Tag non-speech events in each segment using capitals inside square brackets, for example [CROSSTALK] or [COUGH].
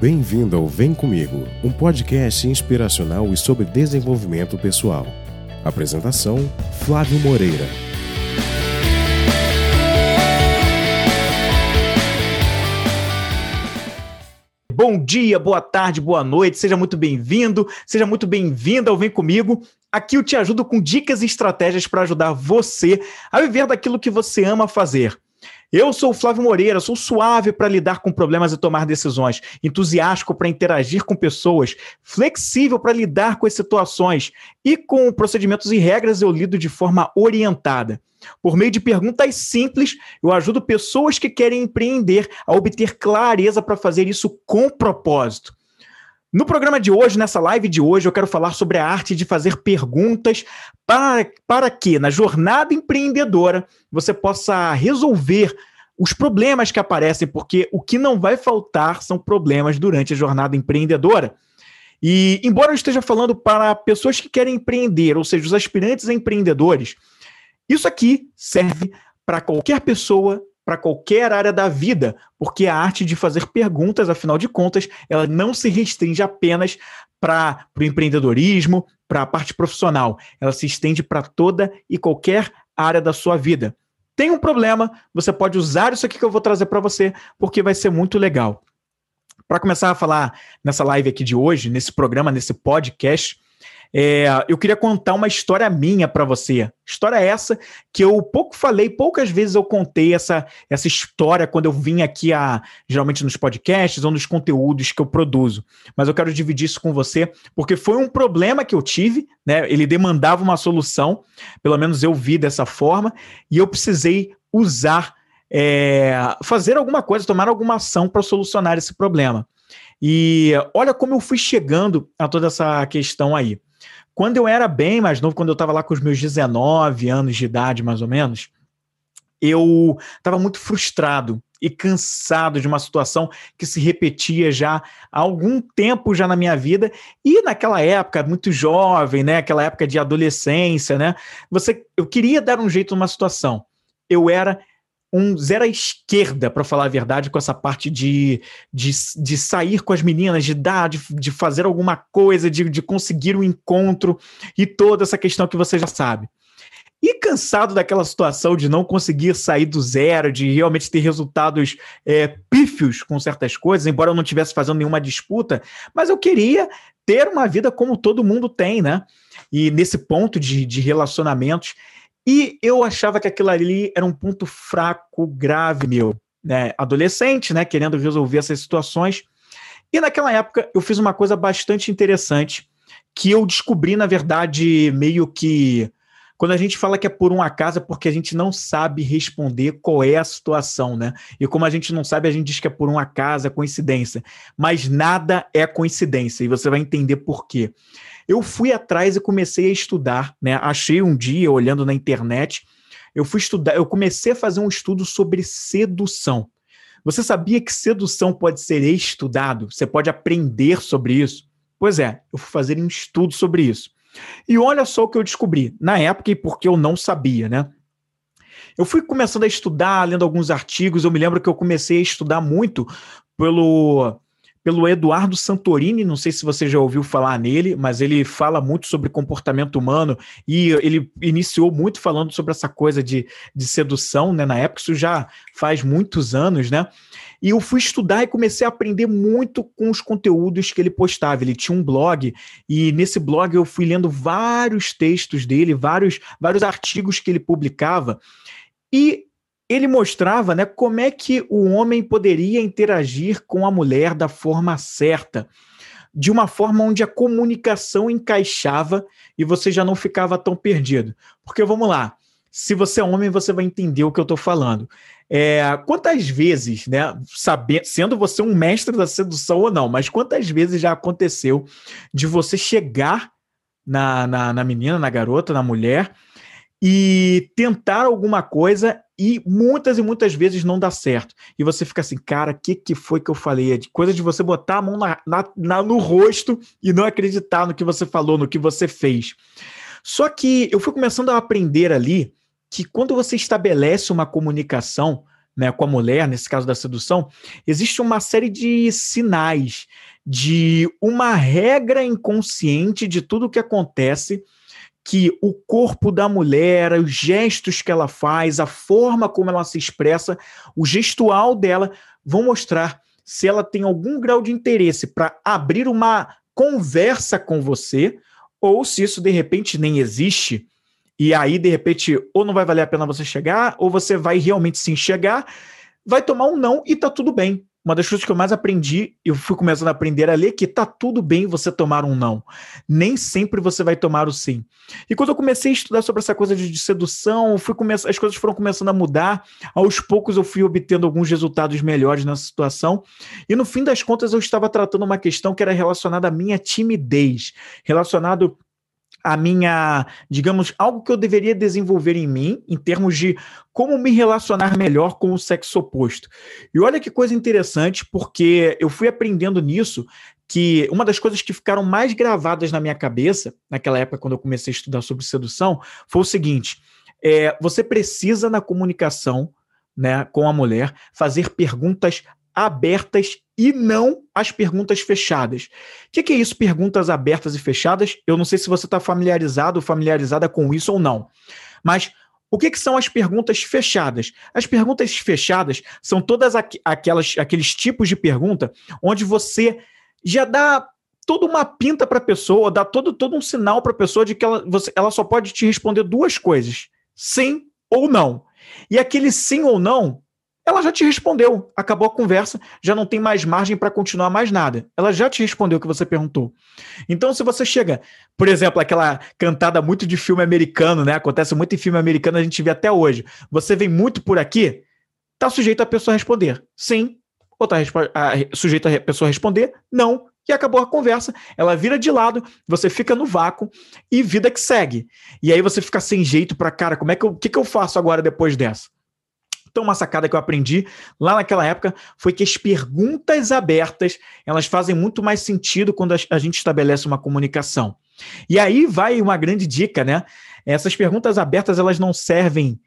Bem-vindo ao Vem Comigo, um podcast inspiracional e sobre desenvolvimento pessoal. Apresentação: Flávio Moreira. Bom dia, boa tarde, boa noite, seja muito bem-vindo, seja muito bem-vinda ao Vem Comigo. Aqui eu te ajudo com dicas e estratégias para ajudar você a viver daquilo que você ama fazer. Eu sou o Flávio Moreira, sou suave para lidar com problemas e tomar decisões, entusiástico para interagir com pessoas, flexível para lidar com as situações e com procedimentos e regras eu lido de forma orientada. Por meio de perguntas simples, eu ajudo pessoas que querem empreender a obter clareza para fazer isso com propósito. No programa de hoje, nessa live de hoje, eu quero falar sobre a arte de fazer perguntas para, para que, na jornada empreendedora, você possa resolver os problemas que aparecem, porque o que não vai faltar são problemas durante a jornada empreendedora. E, embora eu esteja falando para pessoas que querem empreender, ou seja, os aspirantes a empreendedores, isso aqui serve para qualquer pessoa para qualquer área da vida, porque a arte de fazer perguntas, afinal de contas, ela não se restringe apenas para o empreendedorismo, para a parte profissional, ela se estende para toda e qualquer área da sua vida. Tem um problema, você pode usar isso aqui que eu vou trazer para você, porque vai ser muito legal. Para começar a falar nessa live aqui de hoje, nesse programa, nesse podcast, é, eu queria contar uma história minha para você. História essa que eu pouco falei, poucas vezes eu contei essa, essa história quando eu vim aqui, a, geralmente nos podcasts ou nos conteúdos que eu produzo. Mas eu quero dividir isso com você, porque foi um problema que eu tive, né? Ele demandava uma solução, pelo menos eu vi dessa forma, e eu precisei usar, é, fazer alguma coisa, tomar alguma ação para solucionar esse problema. E olha como eu fui chegando a toda essa questão aí. Quando eu era bem mais novo, quando eu estava lá com os meus 19 anos de idade, mais ou menos, eu estava muito frustrado e cansado de uma situação que se repetia já há algum tempo já na minha vida e naquela época muito jovem, né, aquela época de adolescência, né? Você eu queria dar um jeito numa situação. Eu era um zero à esquerda, para falar a verdade, com essa parte de, de, de sair com as meninas, de dar, de, de fazer alguma coisa, de, de conseguir um encontro e toda essa questão que você já sabe. E cansado daquela situação de não conseguir sair do zero, de realmente ter resultados é, pífios com certas coisas, embora eu não estivesse fazendo nenhuma disputa, mas eu queria ter uma vida como todo mundo tem, né? E nesse ponto de, de relacionamentos. E eu achava que aquilo ali era um ponto fraco, grave meu, né? Adolescente, né? Querendo resolver essas situações. E naquela época eu fiz uma coisa bastante interessante que eu descobri, na verdade, meio que. Quando a gente fala que é por um acaso, é porque a gente não sabe responder qual é a situação, né? E como a gente não sabe, a gente diz que é por um acaso, é coincidência. Mas nada é coincidência, e você vai entender por quê. Eu fui atrás e comecei a estudar, né? Achei um dia, olhando na internet, eu fui estudar, eu comecei a fazer um estudo sobre sedução. Você sabia que sedução pode ser estudado? Você pode aprender sobre isso? Pois é, eu fui fazer um estudo sobre isso. E olha só o que eu descobri, na época e porque eu não sabia, né? Eu fui começando a estudar, lendo alguns artigos. Eu me lembro que eu comecei a estudar muito pelo pelo Eduardo Santorini, não sei se você já ouviu falar nele, mas ele fala muito sobre comportamento humano e ele iniciou muito falando sobre essa coisa de, de sedução, né? Na época, isso já faz muitos anos, né? E eu fui estudar e comecei a aprender muito com os conteúdos que ele postava. Ele tinha um blog e nesse blog eu fui lendo vários textos dele, vários, vários artigos que ele publicava. E ele mostrava né, como é que o homem poderia interagir com a mulher da forma certa, de uma forma onde a comunicação encaixava e você já não ficava tão perdido. Porque vamos lá, se você é homem, você vai entender o que eu estou falando. É, quantas vezes, né, saber, sendo você um mestre da sedução ou não, mas quantas vezes já aconteceu de você chegar na, na, na menina, na garota, na mulher e tentar alguma coisa e muitas e muitas vezes não dá certo. E você fica assim, cara, o que, que foi que eu falei? É de coisa de você botar a mão na, na, na, no rosto e não acreditar no que você falou, no que você fez. Só que eu fui começando a aprender ali que quando você estabelece uma comunicação, né, com a mulher, nesse caso da sedução, existe uma série de sinais de uma regra inconsciente de tudo que acontece que o corpo da mulher, os gestos que ela faz, a forma como ela se expressa, o gestual dela vão mostrar se ela tem algum grau de interesse para abrir uma conversa com você ou se isso de repente nem existe. E aí de repente ou não vai valer a pena você chegar ou você vai realmente se enxergar, vai tomar um não e tá tudo bem uma das coisas que eu mais aprendi, eu fui começando a aprender a ler, que tá tudo bem você tomar um não. Nem sempre você vai tomar o sim. E quando eu comecei a estudar sobre essa coisa de, de sedução, fui as coisas foram começando a mudar. Aos poucos eu fui obtendo alguns resultados melhores nessa situação. E no fim das contas eu estava tratando uma questão que era relacionada à minha timidez, relacionado a minha, digamos, algo que eu deveria desenvolver em mim, em termos de como me relacionar melhor com o sexo oposto. E olha que coisa interessante, porque eu fui aprendendo nisso que uma das coisas que ficaram mais gravadas na minha cabeça, naquela época, quando eu comecei a estudar sobre sedução, foi o seguinte: é, você precisa, na comunicação né, com a mulher, fazer perguntas abertas e não as perguntas fechadas. O que, que, é isso, perguntas abertas e fechadas? Eu não sei se você está familiarizado ou familiarizada com isso ou não. Mas o que, que, são as perguntas fechadas? As perguntas fechadas são todas aqu aquelas, aqueles tipos de pergunta onde você já dá toda uma pinta para a pessoa, dá todo, todo um sinal para a pessoa de que ela, você, ela só pode te responder duas coisas: sim ou não. E aquele sim ou não ela já te respondeu, acabou a conversa, já não tem mais margem para continuar mais nada. Ela já te respondeu o que você perguntou. Então, se você chega, por exemplo, aquela cantada muito de filme americano, né? Acontece muito em filme americano, a gente vê até hoje. Você vem muito por aqui, tá sujeito a pessoa responder sim, ou tá sujeito a pessoa responder não, e acabou a conversa. Ela vira de lado, você fica no vácuo e vida que segue. E aí você fica sem jeito para cara, como é que eu, que, que eu faço agora depois dessa? Então, uma sacada que eu aprendi lá naquela época foi que as perguntas abertas elas fazem muito mais sentido quando a gente estabelece uma comunicação. E aí vai uma grande dica, né? Essas perguntas abertas elas não servem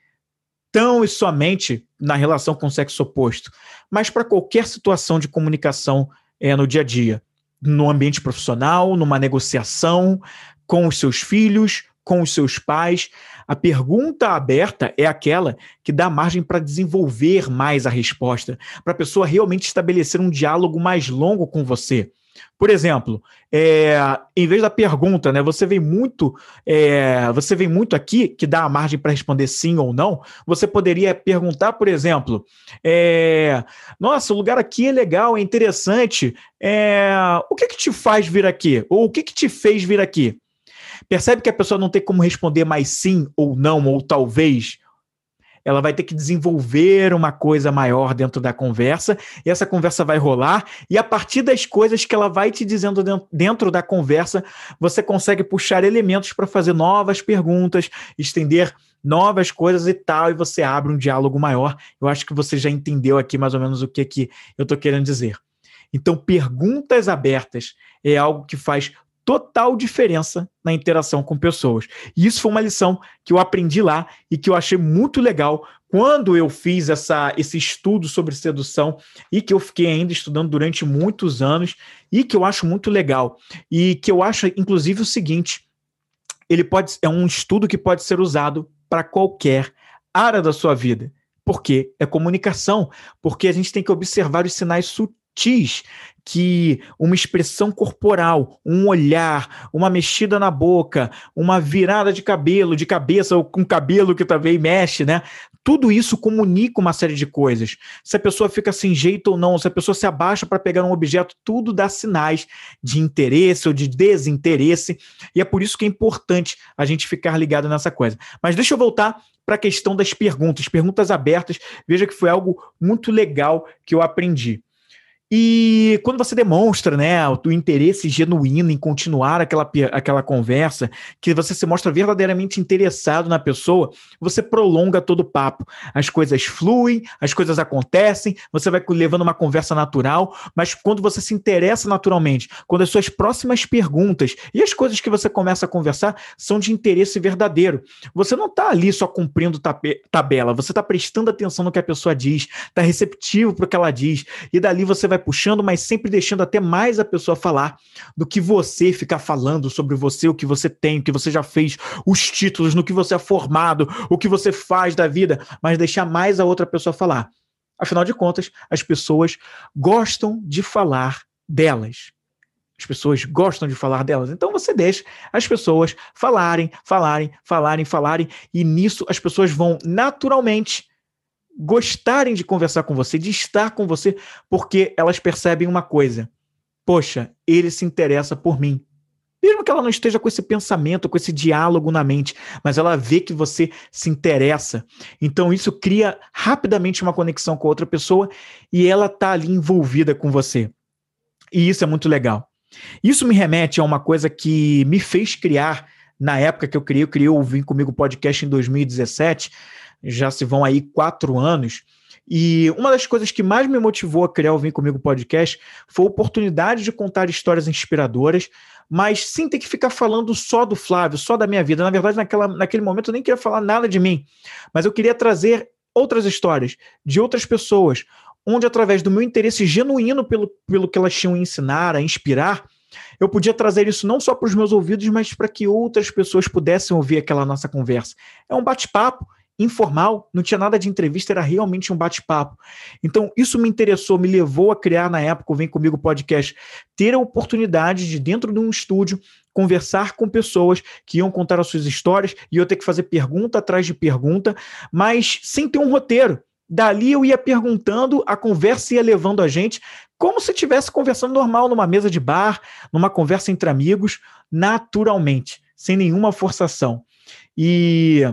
tão e somente na relação com o sexo oposto, mas para qualquer situação de comunicação é, no dia a dia, no ambiente profissional, numa negociação, com os seus filhos, com os seus pais. A pergunta aberta é aquela que dá margem para desenvolver mais a resposta, para a pessoa realmente estabelecer um diálogo mais longo com você. Por exemplo, é, em vez da pergunta, né, você vem muito, é, você vem muito aqui que dá a margem para responder sim ou não. Você poderia perguntar, por exemplo, é, nossa, o lugar aqui é legal, é interessante. É, o que que te faz vir aqui? Ou o que que te fez vir aqui? Percebe que a pessoa não tem como responder mais sim ou não, ou talvez. Ela vai ter que desenvolver uma coisa maior dentro da conversa, e essa conversa vai rolar, e a partir das coisas que ela vai te dizendo dentro da conversa, você consegue puxar elementos para fazer novas perguntas, estender novas coisas e tal, e você abre um diálogo maior. Eu acho que você já entendeu aqui mais ou menos o que, que eu estou querendo dizer. Então, perguntas abertas é algo que faz total diferença na interação com pessoas. E isso foi uma lição que eu aprendi lá e que eu achei muito legal quando eu fiz essa, esse estudo sobre sedução e que eu fiquei ainda estudando durante muitos anos e que eu acho muito legal. E que eu acho, inclusive, o seguinte: ele pode é um estudo que pode ser usado para qualquer área da sua vida. Porque é comunicação, porque a gente tem que observar os sinais sutis que uma expressão corporal, um olhar, uma mexida na boca, uma virada de cabelo, de cabeça ou com cabelo que também mexe, né? Tudo isso comunica uma série de coisas. Se a pessoa fica sem jeito ou não, se a pessoa se abaixa para pegar um objeto, tudo dá sinais de interesse ou de desinteresse. E é por isso que é importante a gente ficar ligado nessa coisa. Mas deixa eu voltar para a questão das perguntas, perguntas abertas. Veja que foi algo muito legal que eu aprendi. E quando você demonstra, né, o interesse genuíno em continuar aquela, aquela conversa, que você se mostra verdadeiramente interessado na pessoa, você prolonga todo o papo. As coisas fluem, as coisas acontecem, você vai levando uma conversa natural, mas quando você se interessa naturalmente, quando as suas próximas perguntas e as coisas que você começa a conversar são de interesse verdadeiro, você não está ali só cumprindo tabela, você está prestando atenção no que a pessoa diz, está receptivo para o que ela diz, e dali você vai puxando, mas sempre deixando até mais a pessoa falar do que você ficar falando sobre você, o que você tem, o que você já fez, os títulos, no que você é formado, o que você faz da vida, mas deixar mais a outra pessoa falar. Afinal de contas, as pessoas gostam de falar delas. As pessoas gostam de falar delas. Então você deixa as pessoas falarem, falarem, falarem, falarem, e nisso as pessoas vão naturalmente gostarem de conversar com você, de estar com você, porque elas percebem uma coisa: poxa, ele se interessa por mim. Mesmo que ela não esteja com esse pensamento, com esse diálogo na mente, mas ela vê que você se interessa. Então isso cria rapidamente uma conexão com outra pessoa e ela está ali envolvida com você. E isso é muito legal. Isso me remete a uma coisa que me fez criar na época que eu criei, eu criei o Vim Comigo Podcast em 2017, já se vão aí quatro anos. E uma das coisas que mais me motivou a criar o Vem Comigo Podcast foi a oportunidade de contar histórias inspiradoras, mas sem ter que ficar falando só do Flávio, só da minha vida. Na verdade, naquela, naquele momento eu nem queria falar nada de mim, mas eu queria trazer outras histórias de outras pessoas, onde através do meu interesse genuíno pelo, pelo que elas tinham a ensinar, a inspirar, eu podia trazer isso não só para os meus ouvidos, mas para que outras pessoas pudessem ouvir aquela nossa conversa. É um bate-papo informal, não tinha nada de entrevista, era realmente um bate-papo. Então, isso me interessou, me levou a criar na época o Vem Comigo Podcast, ter a oportunidade de, dentro de um estúdio, conversar com pessoas que iam contar as suas histórias e eu ter que fazer pergunta atrás de pergunta, mas sem ter um roteiro. Dali eu ia perguntando, a conversa ia levando a gente, como se estivesse conversando normal numa mesa de bar, numa conversa entre amigos, naturalmente, sem nenhuma forçação. E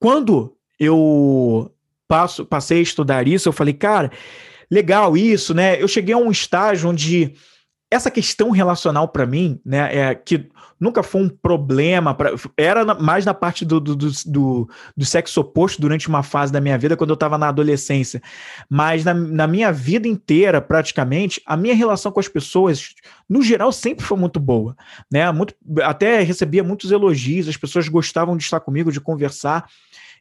quando eu passo, passei a estudar isso, eu falei, cara, legal isso, né? Eu cheguei a um estágio onde essa questão relacional para mim, né, é que nunca foi um problema, pra, era mais na parte do, do, do, do, sexo oposto durante uma fase da minha vida, quando eu estava na adolescência. Mas na, na, minha vida inteira, praticamente, a minha relação com as pessoas, no geral, sempre foi muito boa. Né? Muito, até recebia muitos elogios, as pessoas gostavam de estar comigo, de conversar.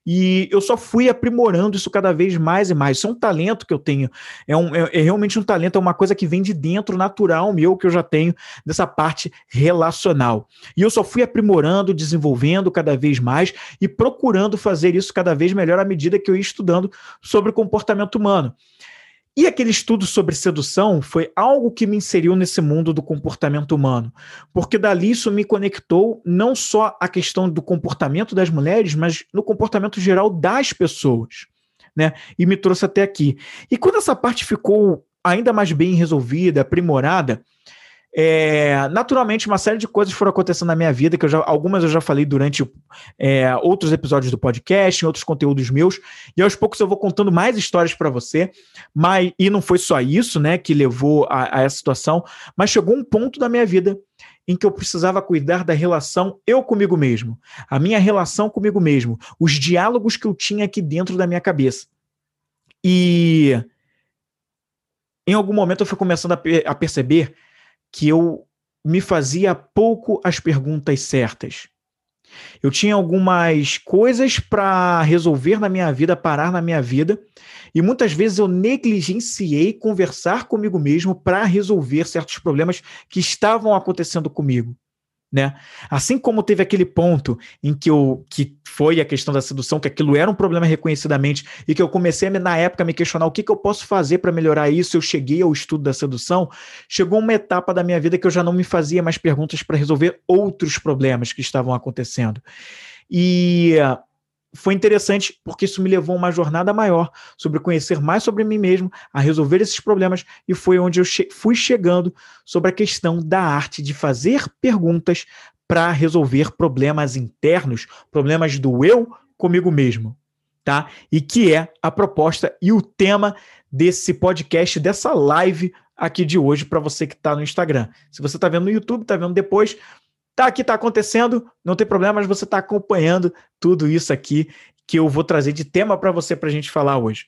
E eu só fui aprimorando isso cada vez mais e mais. Isso é um talento que eu tenho. É, um, é, é, realmente um talento, é uma coisa que vem de dentro, natural meu, que eu já tenho dessa parte relacional. E eu só fui aprimorando, desenvolvendo cada vez mais e procurando fazer isso cada vez melhor à medida que eu ia estudando sobre o comportamento humano. E aquele estudo sobre sedução foi algo que me inseriu nesse mundo do comportamento humano, porque dali isso me conectou não só à questão do comportamento das mulheres, mas no comportamento geral das pessoas, né? E me trouxe até aqui. E quando essa parte ficou ainda mais bem resolvida, aprimorada, é, naturalmente, uma série de coisas foram acontecendo na minha vida, que eu já, algumas eu já falei durante é, outros episódios do podcast, em outros conteúdos meus, e aos poucos eu vou contando mais histórias para você, mas e não foi só isso, né, que levou a, a essa situação, mas chegou um ponto da minha vida em que eu precisava cuidar da relação eu comigo mesmo, a minha relação comigo mesmo, os diálogos que eu tinha aqui dentro da minha cabeça. E em algum momento eu fui começando a, a perceber que eu me fazia pouco as perguntas certas. Eu tinha algumas coisas para resolver na minha vida, parar na minha vida, e muitas vezes eu negligenciei conversar comigo mesmo para resolver certos problemas que estavam acontecendo comigo né? Assim como teve aquele ponto em que eu que foi a questão da sedução, que aquilo era um problema reconhecidamente e que eu comecei na época a me questionar o que, que eu posso fazer para melhorar isso, eu cheguei ao estudo da sedução, chegou uma etapa da minha vida que eu já não me fazia mais perguntas para resolver outros problemas que estavam acontecendo. E foi interessante porque isso me levou a uma jornada maior sobre conhecer mais sobre mim mesmo, a resolver esses problemas, e foi onde eu che fui chegando sobre a questão da arte de fazer perguntas para resolver problemas internos, problemas do eu comigo mesmo, tá? E que é a proposta e o tema desse podcast, dessa live aqui de hoje para você que está no Instagram. Se você está vendo no YouTube, está vendo depois, tá aqui, tá acontecendo, não tem problema, mas você está acompanhando tudo isso aqui que eu vou trazer de tema para você para a gente falar hoje.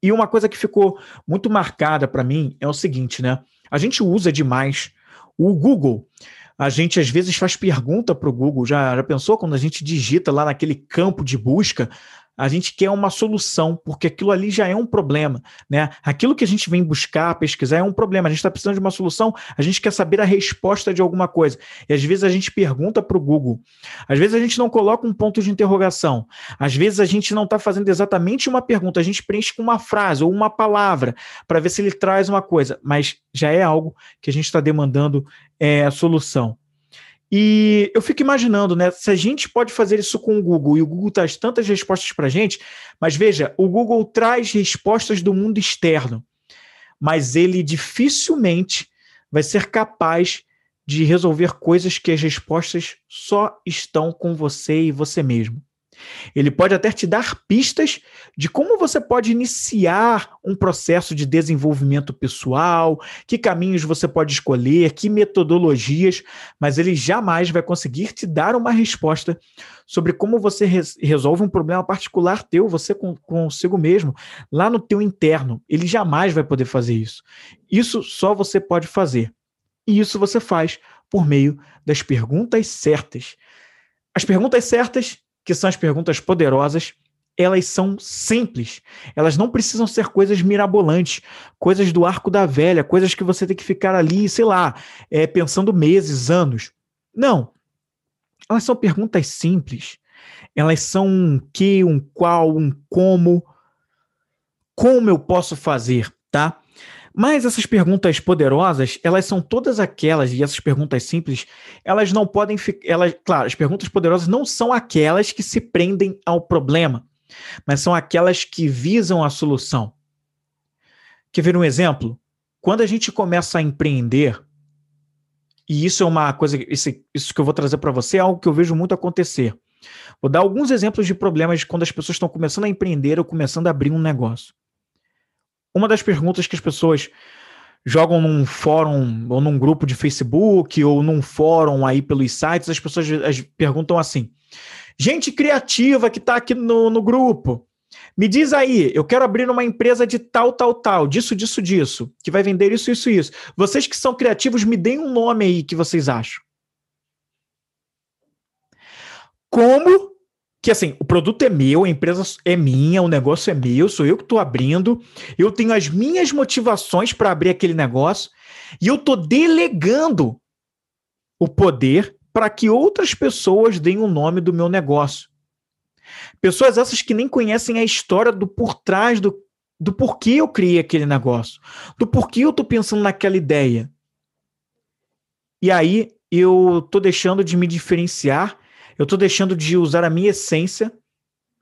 E uma coisa que ficou muito marcada para mim é o seguinte, né? A gente usa demais o Google. A gente às vezes faz pergunta para o Google. Já, já pensou quando a gente digita lá naquele campo de busca? A gente quer uma solução, porque aquilo ali já é um problema, né? Aquilo que a gente vem buscar, pesquisar é um problema. A gente está precisando de uma solução, a gente quer saber a resposta de alguma coisa. E às vezes a gente pergunta para o Google. Às vezes a gente não coloca um ponto de interrogação. Às vezes a gente não está fazendo exatamente uma pergunta, a gente preenche com uma frase ou uma palavra para ver se ele traz uma coisa, mas já é algo que a gente está demandando é, solução. E eu fico imaginando, né? Se a gente pode fazer isso com o Google e o Google traz tantas respostas para a gente, mas veja, o Google traz respostas do mundo externo, mas ele dificilmente vai ser capaz de resolver coisas que as respostas só estão com você e você mesmo. Ele pode até te dar pistas de como você pode iniciar um processo de desenvolvimento pessoal, que caminhos você pode escolher, que metodologias, mas ele jamais vai conseguir te dar uma resposta sobre como você res resolve um problema particular teu, você com, consigo mesmo, lá no teu interno. Ele jamais vai poder fazer isso. Isso só você pode fazer. E isso você faz por meio das perguntas certas. As perguntas certas que são as perguntas poderosas, elas são simples. Elas não precisam ser coisas mirabolantes, coisas do arco da velha, coisas que você tem que ficar ali, sei lá, é, pensando meses, anos. Não. Elas são perguntas simples. Elas são um que, um qual, um como. Como eu posso fazer, tá? Mas essas perguntas poderosas, elas são todas aquelas, e essas perguntas simples, elas não podem ficar. Claro, as perguntas poderosas não são aquelas que se prendem ao problema, mas são aquelas que visam a solução. Quer ver um exemplo? Quando a gente começa a empreender, e isso é uma coisa, isso, isso que eu vou trazer para você é algo que eu vejo muito acontecer. Vou dar alguns exemplos de problemas quando as pessoas estão começando a empreender ou começando a abrir um negócio uma das perguntas que as pessoas jogam num fórum ou num grupo de Facebook ou num fórum aí pelos sites, as pessoas as, perguntam assim: gente criativa que está aqui no, no grupo, me diz aí, eu quero abrir uma empresa de tal, tal, tal, disso, disso, disso, que vai vender isso, isso, isso. Vocês que são criativos, me deem um nome aí que vocês acham. Como que assim, o produto é meu, a empresa é minha, o negócio é meu, sou eu que estou abrindo, eu tenho as minhas motivações para abrir aquele negócio e eu estou delegando o poder para que outras pessoas deem o nome do meu negócio. Pessoas essas que nem conhecem a história do por trás do, do porquê eu criei aquele negócio, do porquê eu estou pensando naquela ideia. E aí eu estou deixando de me diferenciar eu estou deixando de usar a minha essência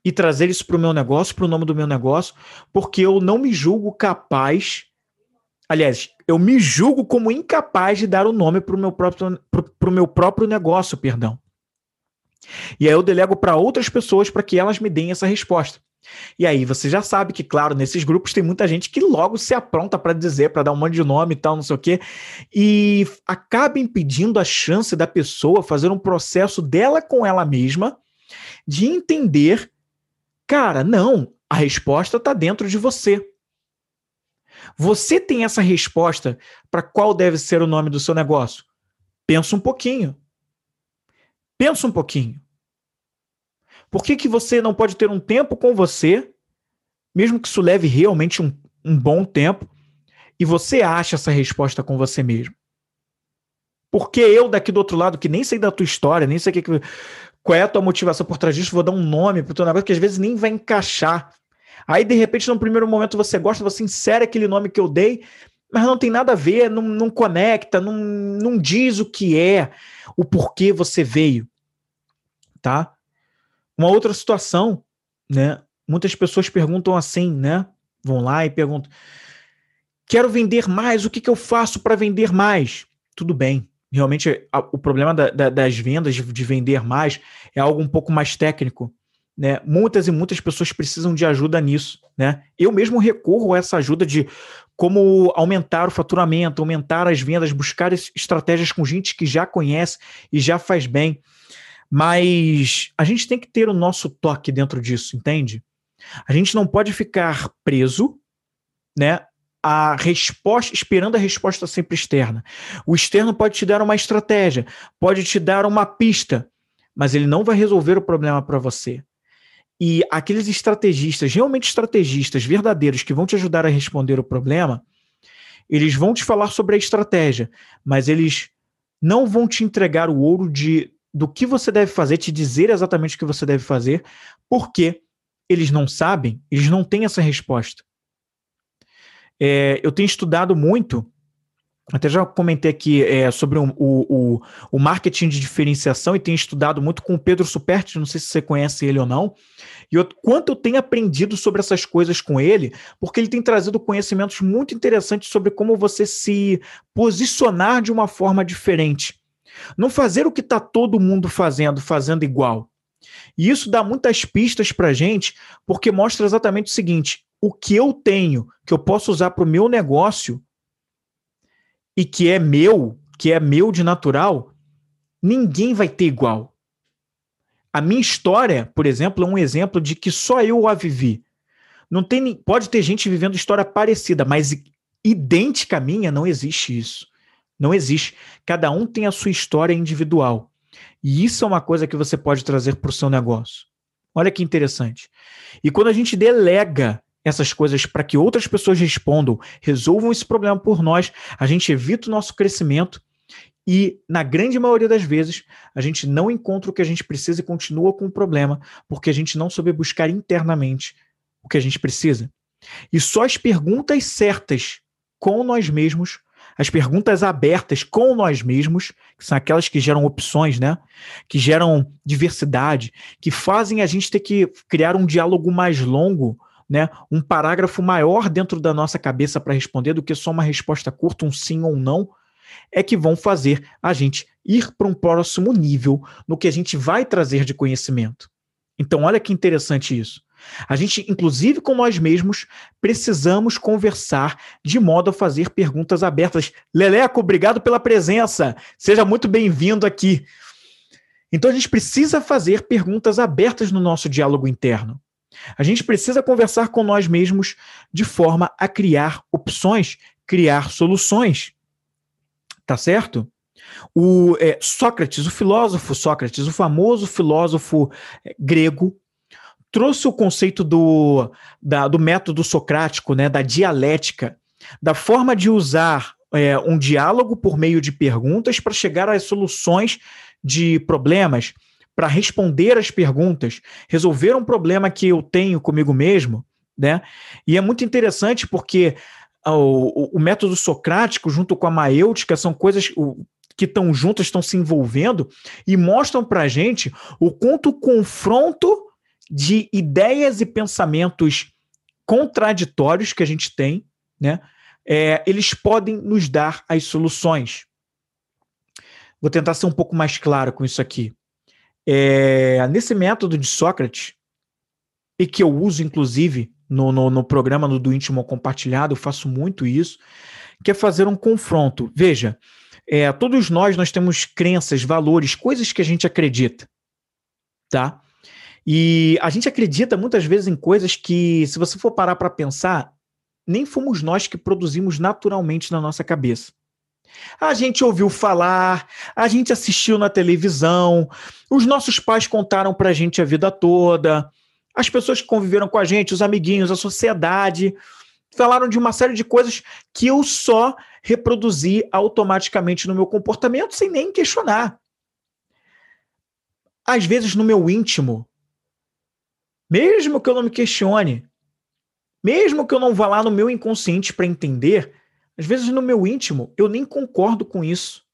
e trazer isso para o meu negócio, para o nome do meu negócio, porque eu não me julgo capaz. Aliás, eu me julgo como incapaz de dar o nome para o meu próprio, pro, meu próprio negócio, perdão. E aí eu delego para outras pessoas para que elas me deem essa resposta. E aí você já sabe que, claro, nesses grupos tem muita gente que logo se apronta para dizer, para dar um monte de nome e tal, não sei o quê, e acaba impedindo a chance da pessoa fazer um processo dela com ela mesma de entender, cara, não, a resposta está dentro de você. Você tem essa resposta para qual deve ser o nome do seu negócio? Pensa um pouquinho. Pensa um pouquinho. Por que, que você não pode ter um tempo com você, mesmo que isso leve realmente um, um bom tempo, e você acha essa resposta com você mesmo? Porque eu daqui do outro lado, que nem sei da tua história, nem sei que, qual é a tua motivação por trás disso, vou dar um nome pro teu negócio que às vezes nem vai encaixar. Aí, de repente, no primeiro momento você gosta, você insere aquele nome que eu dei, mas não tem nada a ver, não, não conecta, não, não diz o que é, o porquê você veio. Tá? Uma outra situação, né? Muitas pessoas perguntam assim, né? Vão lá e perguntam: quero vender mais, o que, que eu faço para vender mais? Tudo bem. Realmente, a, o problema da, da, das vendas, de, de vender mais, é algo um pouco mais técnico. né? Muitas e muitas pessoas precisam de ajuda nisso, né? Eu mesmo recorro a essa ajuda de como aumentar o faturamento, aumentar as vendas, buscar estratégias com gente que já conhece e já faz bem. Mas a gente tem que ter o nosso toque dentro disso, entende? A gente não pode ficar preso, né? A resposta, esperando a resposta sempre externa. O externo pode te dar uma estratégia, pode te dar uma pista, mas ele não vai resolver o problema para você. E aqueles estrategistas, realmente estrategistas, verdadeiros, que vão te ajudar a responder o problema, eles vão te falar sobre a estratégia, mas eles não vão te entregar o ouro de do que você deve fazer, te dizer exatamente o que você deve fazer, porque eles não sabem, eles não têm essa resposta. É, eu tenho estudado muito até já comentei aqui é, sobre o, o, o, marketing de diferenciação e tenho estudado muito com o Pedro Superti, não sei se você conhece ele ou não, e eu, quanto eu tenho aprendido sobre essas coisas com ele, porque ele tem trazido conhecimentos muito interessantes sobre como você se posicionar de uma forma diferente. Não fazer o que está todo mundo fazendo, fazendo igual. E isso dá muitas pistas para gente, porque mostra exatamente o seguinte: o que eu tenho, que eu posso usar para o meu negócio, e que é meu, que é meu de natural, ninguém vai ter igual. A minha história, por exemplo, é um exemplo de que só eu a vivi. Não tem, pode ter gente vivendo história parecida, mas idêntica à minha, não existe isso. Não existe. Cada um tem a sua história individual. E isso é uma coisa que você pode trazer para o seu negócio. Olha que interessante. E quando a gente delega essas coisas para que outras pessoas respondam, resolvam esse problema por nós, a gente evita o nosso crescimento e, na grande maioria das vezes, a gente não encontra o que a gente precisa e continua com o problema, porque a gente não soube buscar internamente o que a gente precisa. E só as perguntas certas com nós mesmos, as perguntas abertas com nós mesmos, que são aquelas que geram opções, né? Que geram diversidade, que fazem a gente ter que criar um diálogo mais longo né, um parágrafo maior dentro da nossa cabeça para responder do que só uma resposta curta, um sim ou um não, é que vão fazer a gente ir para um próximo nível no que a gente vai trazer de conhecimento. Então, olha que interessante isso. A gente, inclusive com nós mesmos, precisamos conversar de modo a fazer perguntas abertas. Leleco, obrigado pela presença. Seja muito bem-vindo aqui. Então, a gente precisa fazer perguntas abertas no nosso diálogo interno. A gente precisa conversar com nós mesmos de forma a criar opções, criar soluções. Tá certo? O é, Sócrates, o filósofo Sócrates, o famoso filósofo é, grego, trouxe o conceito do, da, do método socrático, né, da dialética, da forma de usar é, um diálogo por meio de perguntas para chegar às soluções de problemas, para responder as perguntas, resolver um problema que eu tenho comigo mesmo, né? E é muito interessante porque o, o, método socrático junto com a maêutica são coisas que estão juntas, estão se envolvendo e mostram para a gente o quanto o confronto de ideias e pensamentos contraditórios que a gente tem, né? É, eles podem nos dar as soluções. Vou tentar ser um pouco mais claro com isso aqui. É, nesse método de Sócrates, e que eu uso inclusive no, no, no programa do, do íntimo compartilhado, eu faço muito isso, que é fazer um confronto. Veja, é, todos nós nós temos crenças, valores, coisas que a gente acredita, tá? E a gente acredita muitas vezes em coisas que, se você for parar para pensar, nem fomos nós que produzimos naturalmente na nossa cabeça. A gente ouviu falar, a gente assistiu na televisão, os nossos pais contaram para a gente a vida toda, as pessoas que conviveram com a gente, os amiguinhos, a sociedade, falaram de uma série de coisas que eu só reproduzi automaticamente no meu comportamento sem nem questionar. Às vezes, no meu íntimo, mesmo que eu não me questione, mesmo que eu não vá lá no meu inconsciente para entender, às vezes, no meu íntimo, eu nem concordo com isso.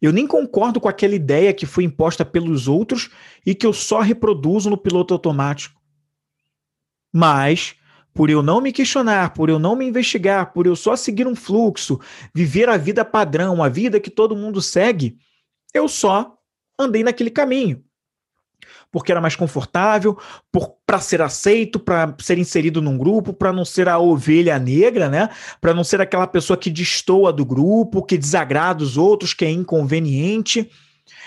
Eu nem concordo com aquela ideia que foi imposta pelos outros e que eu só reproduzo no piloto automático. Mas, por eu não me questionar, por eu não me investigar, por eu só seguir um fluxo, viver a vida padrão, a vida que todo mundo segue, eu só andei naquele caminho. Porque era mais confortável, para ser aceito, para ser inserido num grupo, para não ser a ovelha negra, né? Para não ser aquela pessoa que destoa do grupo, que desagrada os outros, que é inconveniente.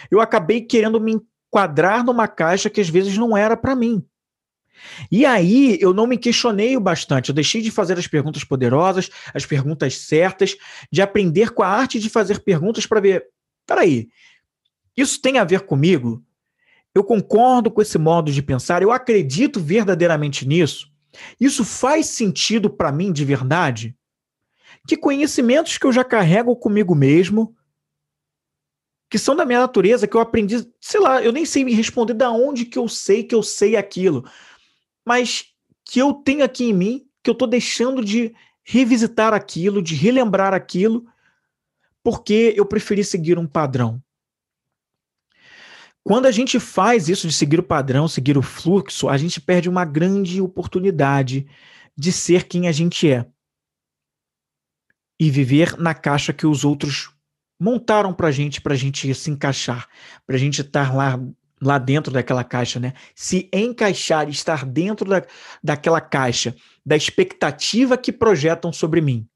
Eu acabei querendo me enquadrar numa caixa que às vezes não era para mim. E aí eu não me questionei o bastante, eu deixei de fazer as perguntas poderosas, as perguntas certas, de aprender com a arte de fazer perguntas para ver, peraí, isso tem a ver comigo? Eu concordo com esse modo de pensar, eu acredito verdadeiramente nisso. Isso faz sentido para mim de verdade? Que conhecimentos que eu já carrego comigo mesmo, que são da minha natureza, que eu aprendi, sei lá, eu nem sei me responder da onde que eu sei que eu sei aquilo, mas que eu tenho aqui em mim, que eu estou deixando de revisitar aquilo, de relembrar aquilo, porque eu preferi seguir um padrão. Quando a gente faz isso de seguir o padrão, seguir o fluxo, a gente perde uma grande oportunidade de ser quem a gente é e viver na caixa que os outros montaram para gente, para a gente se encaixar, para a gente estar lá, lá dentro daquela caixa, né? Se encaixar, estar dentro da, daquela caixa, da expectativa que projetam sobre mim.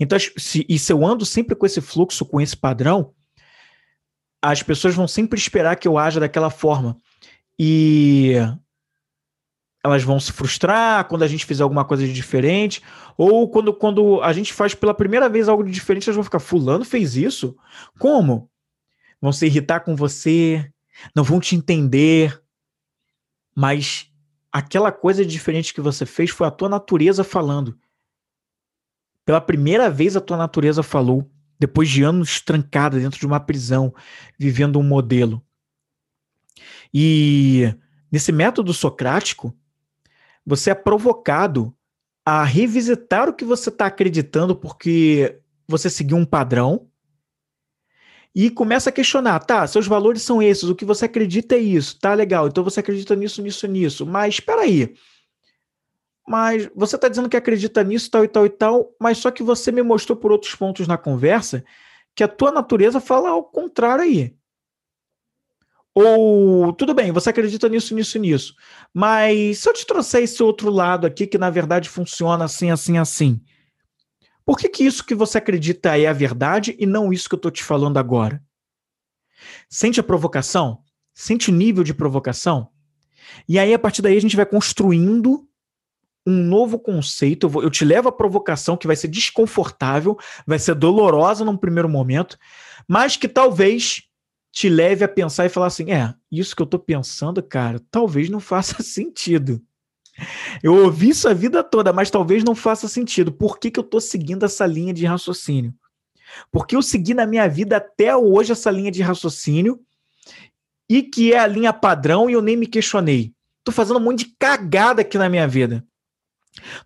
Então, se, e se eu ando sempre com esse fluxo, com esse padrão, as pessoas vão sempre esperar que eu haja daquela forma. E elas vão se frustrar quando a gente fizer alguma coisa de diferente, ou quando, quando a gente faz pela primeira vez algo de diferente, elas vão ficar, fulano fez isso? Como? Vão se irritar com você, não vão te entender, mas aquela coisa diferente que você fez foi a tua natureza falando. Pela primeira vez a tua natureza falou depois de anos trancada dentro de uma prisão, vivendo um modelo. E nesse método socrático, você é provocado a revisitar o que você está acreditando porque você seguiu um padrão e começa a questionar, tá, seus valores são esses, o que você acredita é isso, tá legal, então você acredita nisso, nisso, nisso, mas espera aí, mas você está dizendo que acredita nisso, tal e tal e tal, mas só que você me mostrou por outros pontos na conversa que a tua natureza fala ao contrário aí. Ou, tudo bem, você acredita nisso, nisso, nisso, mas se eu te trouxer esse outro lado aqui que na verdade funciona assim, assim, assim, por que, que isso que você acredita é a verdade e não isso que eu estou te falando agora? Sente a provocação? Sente o nível de provocação? E aí, a partir daí, a gente vai construindo um novo conceito. Eu, vou, eu, te levo à provocação que vai ser desconfortável, vai ser dolorosa num primeiro momento, mas que talvez te leve a pensar e falar assim: é, isso que eu tô pensando, cara, talvez não faça [LAUGHS] sentido. Eu ouvi isso a vida toda, mas talvez não faça sentido. Por que, que eu tô seguindo essa linha de raciocínio? Porque eu segui na minha vida até hoje essa linha de raciocínio e que é a linha padrão e eu nem me questionei. Tô fazendo um monte de cagada aqui na minha vida.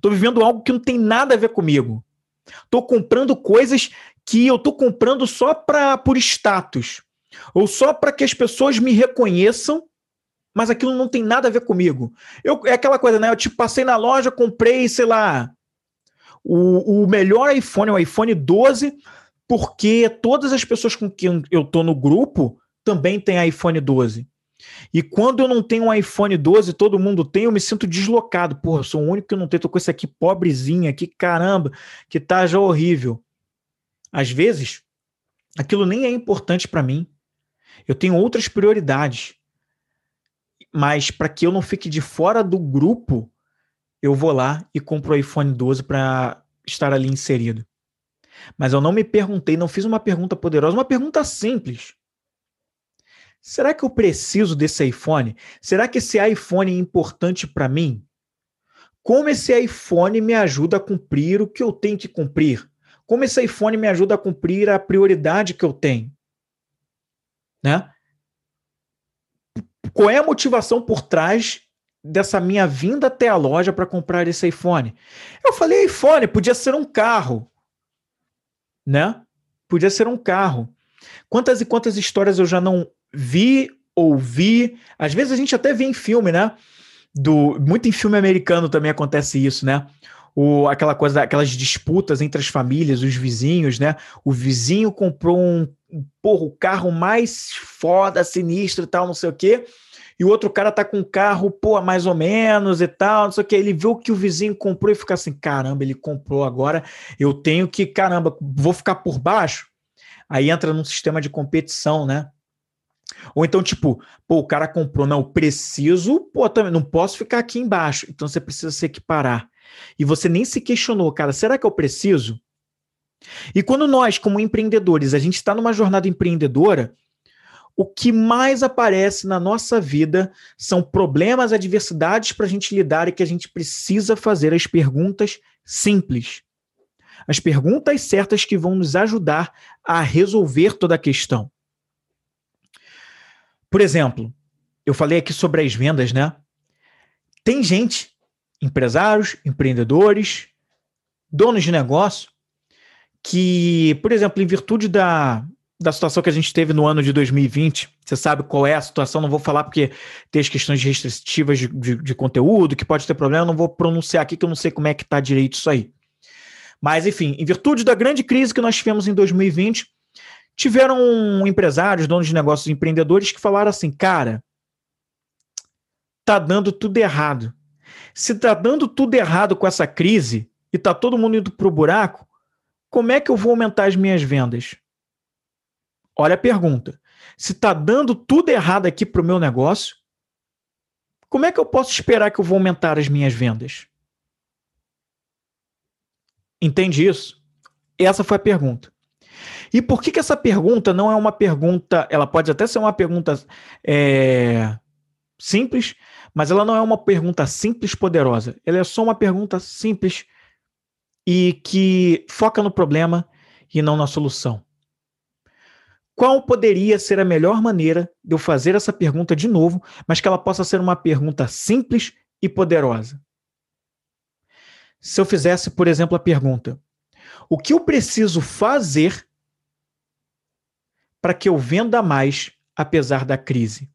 Tô vivendo algo que não tem nada a ver comigo. Tô comprando coisas que eu tô comprando só pra, por status. Ou só para que as pessoas me reconheçam, mas aquilo não tem nada a ver comigo. Eu, é aquela coisa, né? Eu tipo, passei na loja, comprei, sei lá, o, o melhor iPhone, o iPhone 12, porque todas as pessoas com quem eu tô no grupo também têm iPhone 12. E quando eu não tenho um iPhone 12, todo mundo tem, eu me sinto deslocado. Porra, eu sou o único que não tem, tô com esse aqui pobrezinho aqui, caramba, que tá já horrível. Às vezes, aquilo nem é importante para mim. Eu tenho outras prioridades. Mas para que eu não fique de fora do grupo, eu vou lá e compro o iPhone 12 para estar ali inserido. Mas eu não me perguntei, não fiz uma pergunta poderosa, uma pergunta simples. Será que eu preciso desse iPhone? Será que esse iPhone é importante para mim? Como esse iPhone me ajuda a cumprir o que eu tenho que cumprir? Como esse iPhone me ajuda a cumprir a prioridade que eu tenho? Né? Qual é a motivação por trás dessa minha vinda até a loja para comprar esse iPhone? Eu falei iPhone, podia ser um carro, né? Podia ser um carro. Quantas e quantas histórias eu já não vi, ouvi. Às vezes a gente até vê em filme, né? Do, muito em filme americano também acontece isso, né? O, aquela coisa, aquelas disputas entre as famílias, os vizinhos, né? O vizinho comprou um, porra, o carro mais foda, sinistro e tal, não sei o quê. e o outro cara tá com um carro, pô, mais ou menos e tal, não sei o que. Ele vê o que o vizinho comprou e fica assim: caramba, ele comprou agora, eu tenho que, caramba, vou ficar por baixo. Aí entra num sistema de competição, né? Ou então, tipo, pô, o cara comprou, não, preciso, pô, também não posso ficar aqui embaixo. Então você precisa se equiparar. E você nem se questionou, cara, será que eu preciso? E quando nós, como empreendedores, a gente está numa jornada empreendedora, o que mais aparece na nossa vida são problemas, adversidades para a gente lidar e que a gente precisa fazer as perguntas simples. As perguntas certas que vão nos ajudar a resolver toda a questão. Por exemplo, eu falei aqui sobre as vendas, né? Tem gente, empresários, empreendedores, donos de negócio, que, por exemplo, em virtude da, da situação que a gente teve no ano de 2020, você sabe qual é a situação, não vou falar porque tem as questões restritivas de, de, de conteúdo, que pode ter problema, não vou pronunciar aqui que eu não sei como é que está direito isso aí. Mas, enfim, em virtude da grande crise que nós tivemos em 2020, tiveram empresários, donos de negócios, empreendedores que falaram assim, cara, tá dando tudo errado. Se tá dando tudo errado com essa crise e tá todo mundo indo pro buraco, como é que eu vou aumentar as minhas vendas? Olha a pergunta. Se está dando tudo errado aqui para o meu negócio, como é que eu posso esperar que eu vou aumentar as minhas vendas? Entende isso? Essa foi a pergunta. E por que, que essa pergunta não é uma pergunta? Ela pode até ser uma pergunta é, simples, mas ela não é uma pergunta simples poderosa. Ela é só uma pergunta simples e que foca no problema e não na solução. Qual poderia ser a melhor maneira de eu fazer essa pergunta de novo, mas que ela possa ser uma pergunta simples e poderosa? Se eu fizesse, por exemplo, a pergunta: O que eu preciso fazer para que eu venda mais apesar da crise?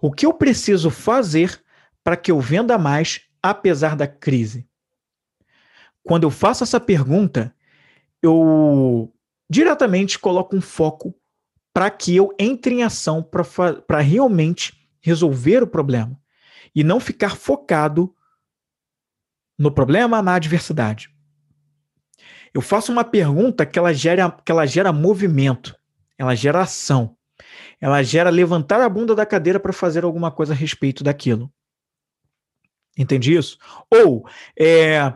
O que eu preciso fazer para que eu venda mais apesar da crise? quando eu faço essa pergunta, eu diretamente coloco um foco para que eu entre em ação para realmente resolver o problema e não ficar focado no problema, na adversidade. Eu faço uma pergunta que ela gera, que ela gera movimento, ela gera ação, ela gera levantar a bunda da cadeira para fazer alguma coisa a respeito daquilo. Entende isso? Ou é,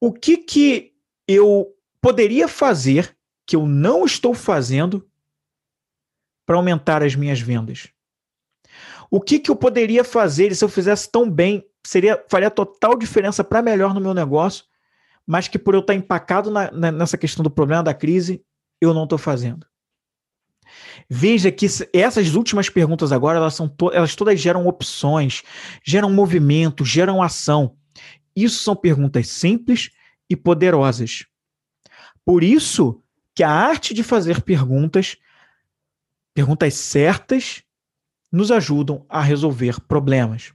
o que que eu poderia fazer que eu não estou fazendo para aumentar as minhas vendas? O que que eu poderia fazer se eu fizesse tão bem, seria faria total diferença para melhor no meu negócio, mas que por eu estar empacado na, na, nessa questão do problema da crise, eu não estou fazendo. Veja que essas últimas perguntas agora, elas, são to elas todas geram opções, geram movimento, geram ação. Isso são perguntas simples e poderosas. Por isso que a arte de fazer perguntas, perguntas certas, nos ajudam a resolver problemas.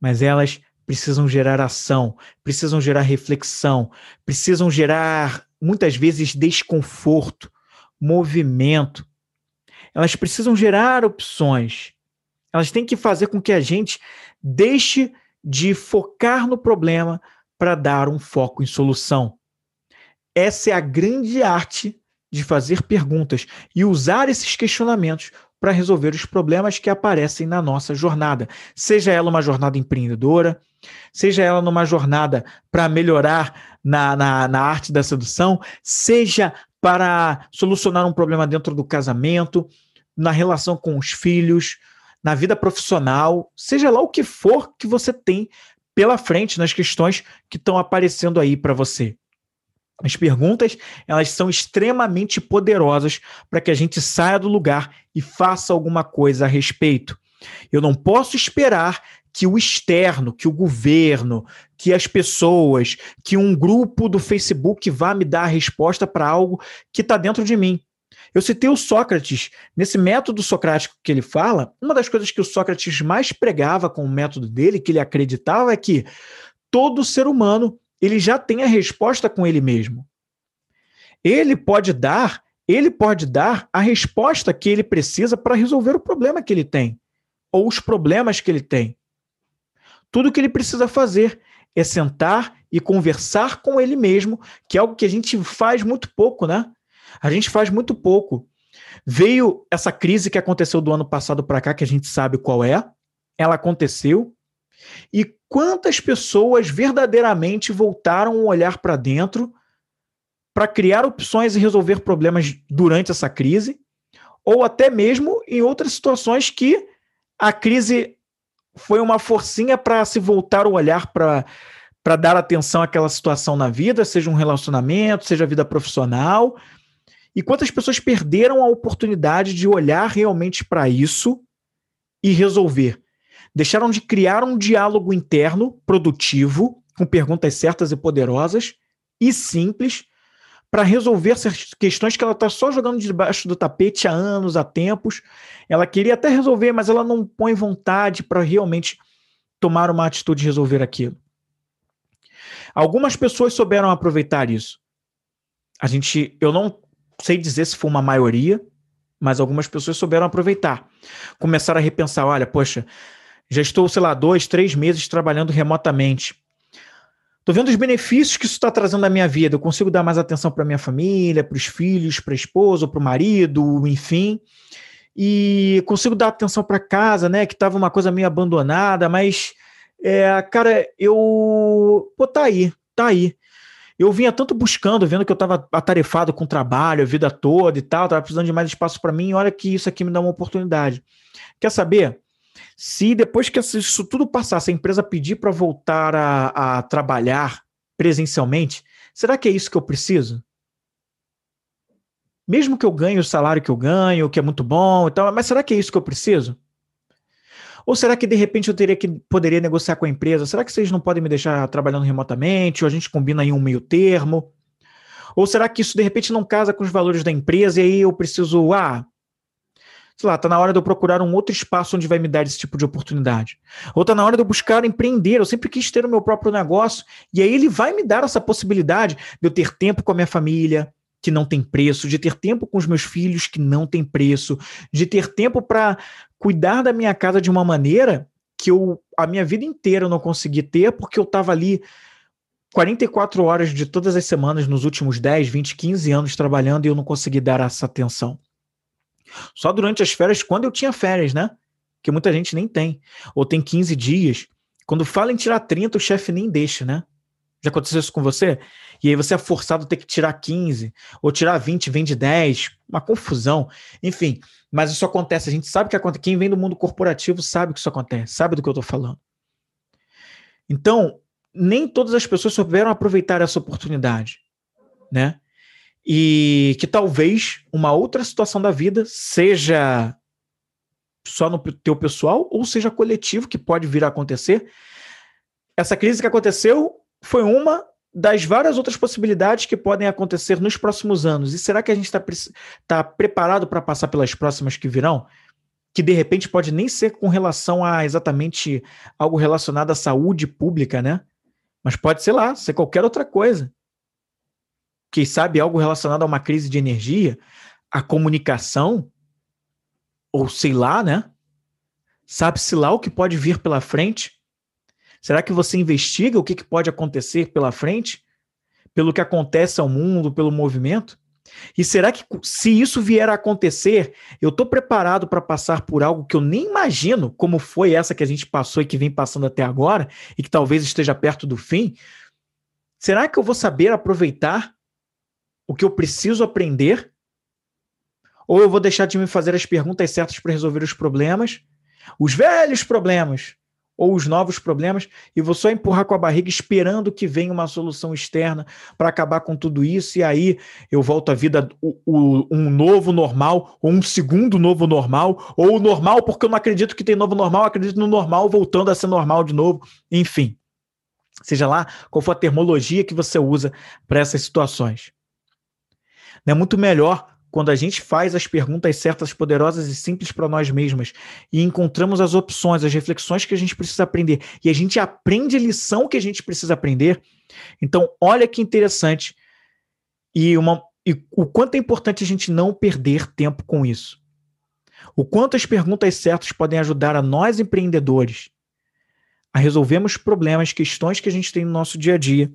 Mas elas precisam gerar ação, precisam gerar reflexão, precisam gerar muitas vezes desconforto, movimento. Elas precisam gerar opções. Elas têm que fazer com que a gente deixe de focar no problema para dar um foco em solução. Essa é a grande arte de fazer perguntas e usar esses questionamentos para resolver os problemas que aparecem na nossa jornada. Seja ela uma jornada empreendedora, seja ela numa jornada para melhorar na, na, na arte da sedução, seja para solucionar um problema dentro do casamento, na relação com os filhos, na vida profissional, seja lá o que for que você tem pela frente nas questões que estão aparecendo aí para você. As perguntas, elas são extremamente poderosas para que a gente saia do lugar e faça alguma coisa a respeito. Eu não posso esperar que o externo, que o governo, que as pessoas, que um grupo do Facebook vá me dar a resposta para algo que está dentro de mim. Eu citei o Sócrates. Nesse método socrático que ele fala, uma das coisas que o Sócrates mais pregava com o método dele, que ele acreditava, é que todo ser humano ele já tem a resposta com ele mesmo. Ele pode dar, ele pode dar a resposta que ele precisa para resolver o problema que ele tem. ou os problemas que ele tem. Tudo que ele precisa fazer é sentar e conversar com ele mesmo, que é algo que a gente faz muito pouco, né? A gente faz muito pouco. Veio essa crise que aconteceu do ano passado para cá, que a gente sabe qual é. Ela aconteceu. E quantas pessoas verdadeiramente voltaram o olhar para dentro para criar opções e resolver problemas durante essa crise, ou até mesmo em outras situações que a crise foi uma forcinha para se voltar o olhar para para dar atenção àquela situação na vida, seja um relacionamento, seja a vida profissional. E quantas pessoas perderam a oportunidade de olhar realmente para isso e resolver? Deixaram de criar um diálogo interno produtivo, com perguntas certas e poderosas e simples, para resolver certas questões que ela está só jogando debaixo do tapete há anos, há tempos. Ela queria até resolver, mas ela não põe vontade para realmente tomar uma atitude de resolver aquilo. Algumas pessoas souberam aproveitar isso. A gente, eu não sei dizer se foi uma maioria, mas algumas pessoas souberam aproveitar. Começaram a repensar: olha, poxa, já estou, sei lá, dois, três meses trabalhando remotamente. Estou vendo os benefícios que isso está trazendo na minha vida. Eu consigo dar mais atenção para minha família, para os filhos, para a esposa, para o marido, enfim. E consigo dar atenção para casa, né? Que estava uma coisa meio abandonada, mas, é, cara, eu. Pô, tá aí, tá aí. Eu vinha tanto buscando, vendo que eu estava atarefado com trabalho a vida toda e tal, estava precisando de mais espaço para mim. Olha que isso aqui me dá uma oportunidade. Quer saber? Se depois que isso tudo passar, se a empresa pedir para voltar a, a trabalhar presencialmente, será que é isso que eu preciso? Mesmo que eu ganhe o salário que eu ganho, que é muito bom e tal, mas será que é isso que eu preciso? Ou será que de repente eu teria que poderia negociar com a empresa? Será que vocês não podem me deixar trabalhando remotamente? Ou a gente combina aí um meio termo? Ou será que isso de repente não casa com os valores da empresa e aí eu preciso, ah, sei lá, tá na hora de eu procurar um outro espaço onde vai me dar esse tipo de oportunidade. Ou tá na hora de eu buscar empreender, eu sempre quis ter o meu próprio negócio, e aí ele vai me dar essa possibilidade de eu ter tempo com a minha família, que não tem preço, de ter tempo com os meus filhos, que não tem preço, de ter tempo para cuidar da minha casa de uma maneira que eu a minha vida inteira eu não consegui ter, porque eu estava ali 44 horas de todas as semanas nos últimos 10, 20, 15 anos trabalhando e eu não consegui dar essa atenção. Só durante as férias, quando eu tinha férias, né? Que muita gente nem tem. Ou tem 15 dias. Quando fala em tirar 30, o chefe nem deixa, né? Já aconteceu isso com você? E aí você é forçado a ter que tirar 15, ou tirar 20, vem de 10, uma confusão. Enfim, mas isso acontece. A gente sabe que acontece. Quem vem do mundo corporativo sabe que isso acontece, sabe do que eu estou falando. Então, nem todas as pessoas souberam aproveitar essa oportunidade, né? E que talvez uma outra situação da vida seja só no teu pessoal ou seja coletivo que pode vir a acontecer. Essa crise que aconteceu foi uma das várias outras possibilidades que podem acontecer nos próximos anos. E será que a gente está tá preparado para passar pelas próximas que virão? Que de repente pode nem ser com relação a exatamente algo relacionado à saúde pública, né? Mas pode ser lá, ser qualquer outra coisa quem sabe algo relacionado a uma crise de energia, a comunicação, ou sei lá, né? Sabe-se lá o que pode vir pela frente? Será que você investiga o que, que pode acontecer pela frente? Pelo que acontece ao mundo, pelo movimento? E será que, se isso vier a acontecer, eu estou preparado para passar por algo que eu nem imagino, como foi essa que a gente passou e que vem passando até agora, e que talvez esteja perto do fim? Será que eu vou saber aproveitar o que eu preciso aprender? Ou eu vou deixar de me fazer as perguntas certas para resolver os problemas, os velhos problemas, ou os novos problemas, e vou só empurrar com a barriga esperando que venha uma solução externa para acabar com tudo isso, e aí eu volto à vida, o, o, um novo normal, ou um segundo novo normal, ou o normal, porque eu não acredito que tem novo normal, acredito no normal voltando a ser normal de novo, enfim. Seja lá qual for a termologia que você usa para essas situações. É muito melhor quando a gente faz as perguntas certas, poderosas e simples para nós mesmos e encontramos as opções, as reflexões que a gente precisa aprender e a gente aprende a lição que a gente precisa aprender. Então, olha que interessante e, uma, e o quanto é importante a gente não perder tempo com isso. O quanto as perguntas certas podem ajudar a nós empreendedores a resolvermos problemas, questões que a gente tem no nosso dia a dia,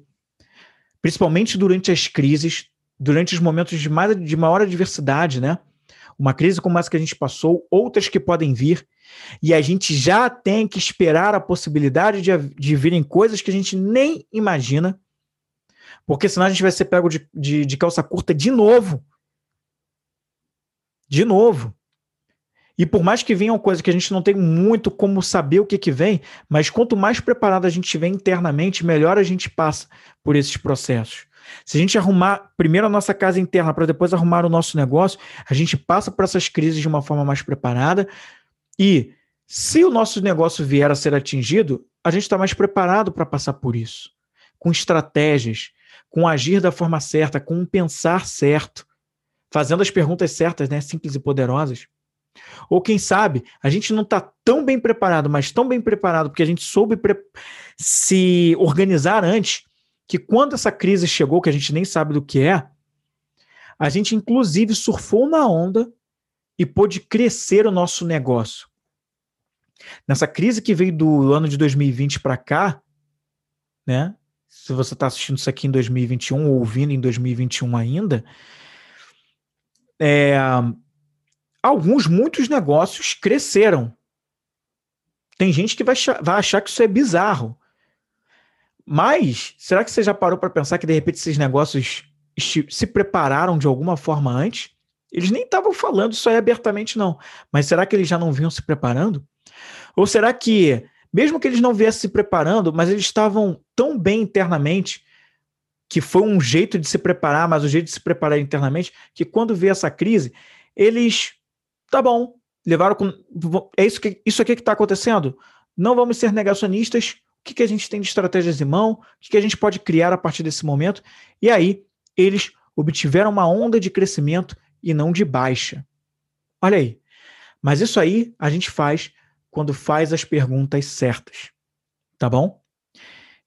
principalmente durante as crises, durante os momentos de, mais, de maior adversidade, né? Uma crise como essa que a gente passou, outras que podem vir, e a gente já tem que esperar a possibilidade de, de virem coisas que a gente nem imagina, porque senão a gente vai ser pego de, de, de calça curta de novo. De novo. E por mais que venham coisas que a gente não tem muito como saber o que, que vem, mas quanto mais preparado a gente estiver internamente, melhor a gente passa por esses processos. Se a gente arrumar primeiro a nossa casa interna para depois arrumar o nosso negócio, a gente passa por essas crises de uma forma mais preparada. E se o nosso negócio vier a ser atingido, a gente está mais preparado para passar por isso, com estratégias, com agir da forma certa, com pensar certo, fazendo as perguntas certas, né, simples e poderosas. Ou quem sabe, a gente não está tão bem preparado, mas tão bem preparado porque a gente soube se organizar antes, que quando essa crise chegou, que a gente nem sabe do que é, a gente inclusive surfou na onda e pôde crescer o nosso negócio. Nessa crise que veio do ano de 2020 para cá, né? Se você está assistindo isso aqui em 2021 ou ouvindo em 2021 ainda, é, alguns, muitos negócios cresceram. Tem gente que vai, vai achar que isso é bizarro. Mas, será que você já parou para pensar que de repente esses negócios se prepararam de alguma forma antes? Eles nem estavam falando isso aí abertamente, não. Mas será que eles já não vinham se preparando? Ou será que, mesmo que eles não viessem se preparando, mas eles estavam tão bem internamente que foi um jeito de se preparar, mas o jeito de se preparar internamente, que quando veio essa crise, eles tá bom, levaram com. É isso, que, isso aqui que está acontecendo? Não vamos ser negacionistas. Que, que a gente tem de estratégias em mão? O que, que a gente pode criar a partir desse momento? E aí, eles obtiveram uma onda de crescimento e não de baixa. Olha aí. Mas isso aí a gente faz quando faz as perguntas certas. Tá bom?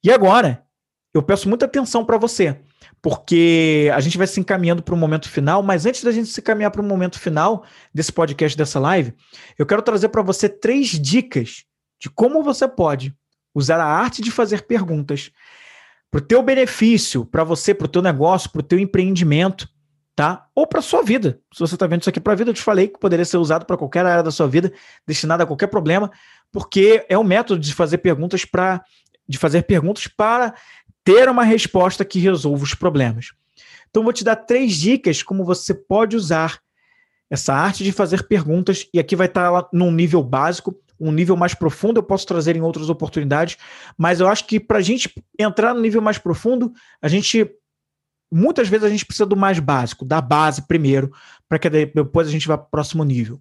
E agora, eu peço muita atenção para você porque a gente vai se encaminhando para o momento final, mas antes da gente se encaminhar para o momento final desse podcast, dessa live, eu quero trazer para você três dicas de como você pode usar a arte de fazer perguntas para o teu benefício, para você, para o teu negócio, para o teu empreendimento, tá? Ou para sua vida. Se você está vendo isso aqui para a vida, eu te falei que poderia ser usado para qualquer área da sua vida, destinado a qualquer problema, porque é um método de fazer perguntas para de fazer perguntas para ter uma resposta que resolva os problemas. Então, vou te dar três dicas como você pode usar essa arte de fazer perguntas, e aqui vai estar num nível básico, um nível mais profundo eu posso trazer em outras oportunidades, mas eu acho que para a gente entrar no nível mais profundo, a gente muitas vezes a gente precisa do mais básico, da base primeiro, para que depois a gente vá para o próximo nível.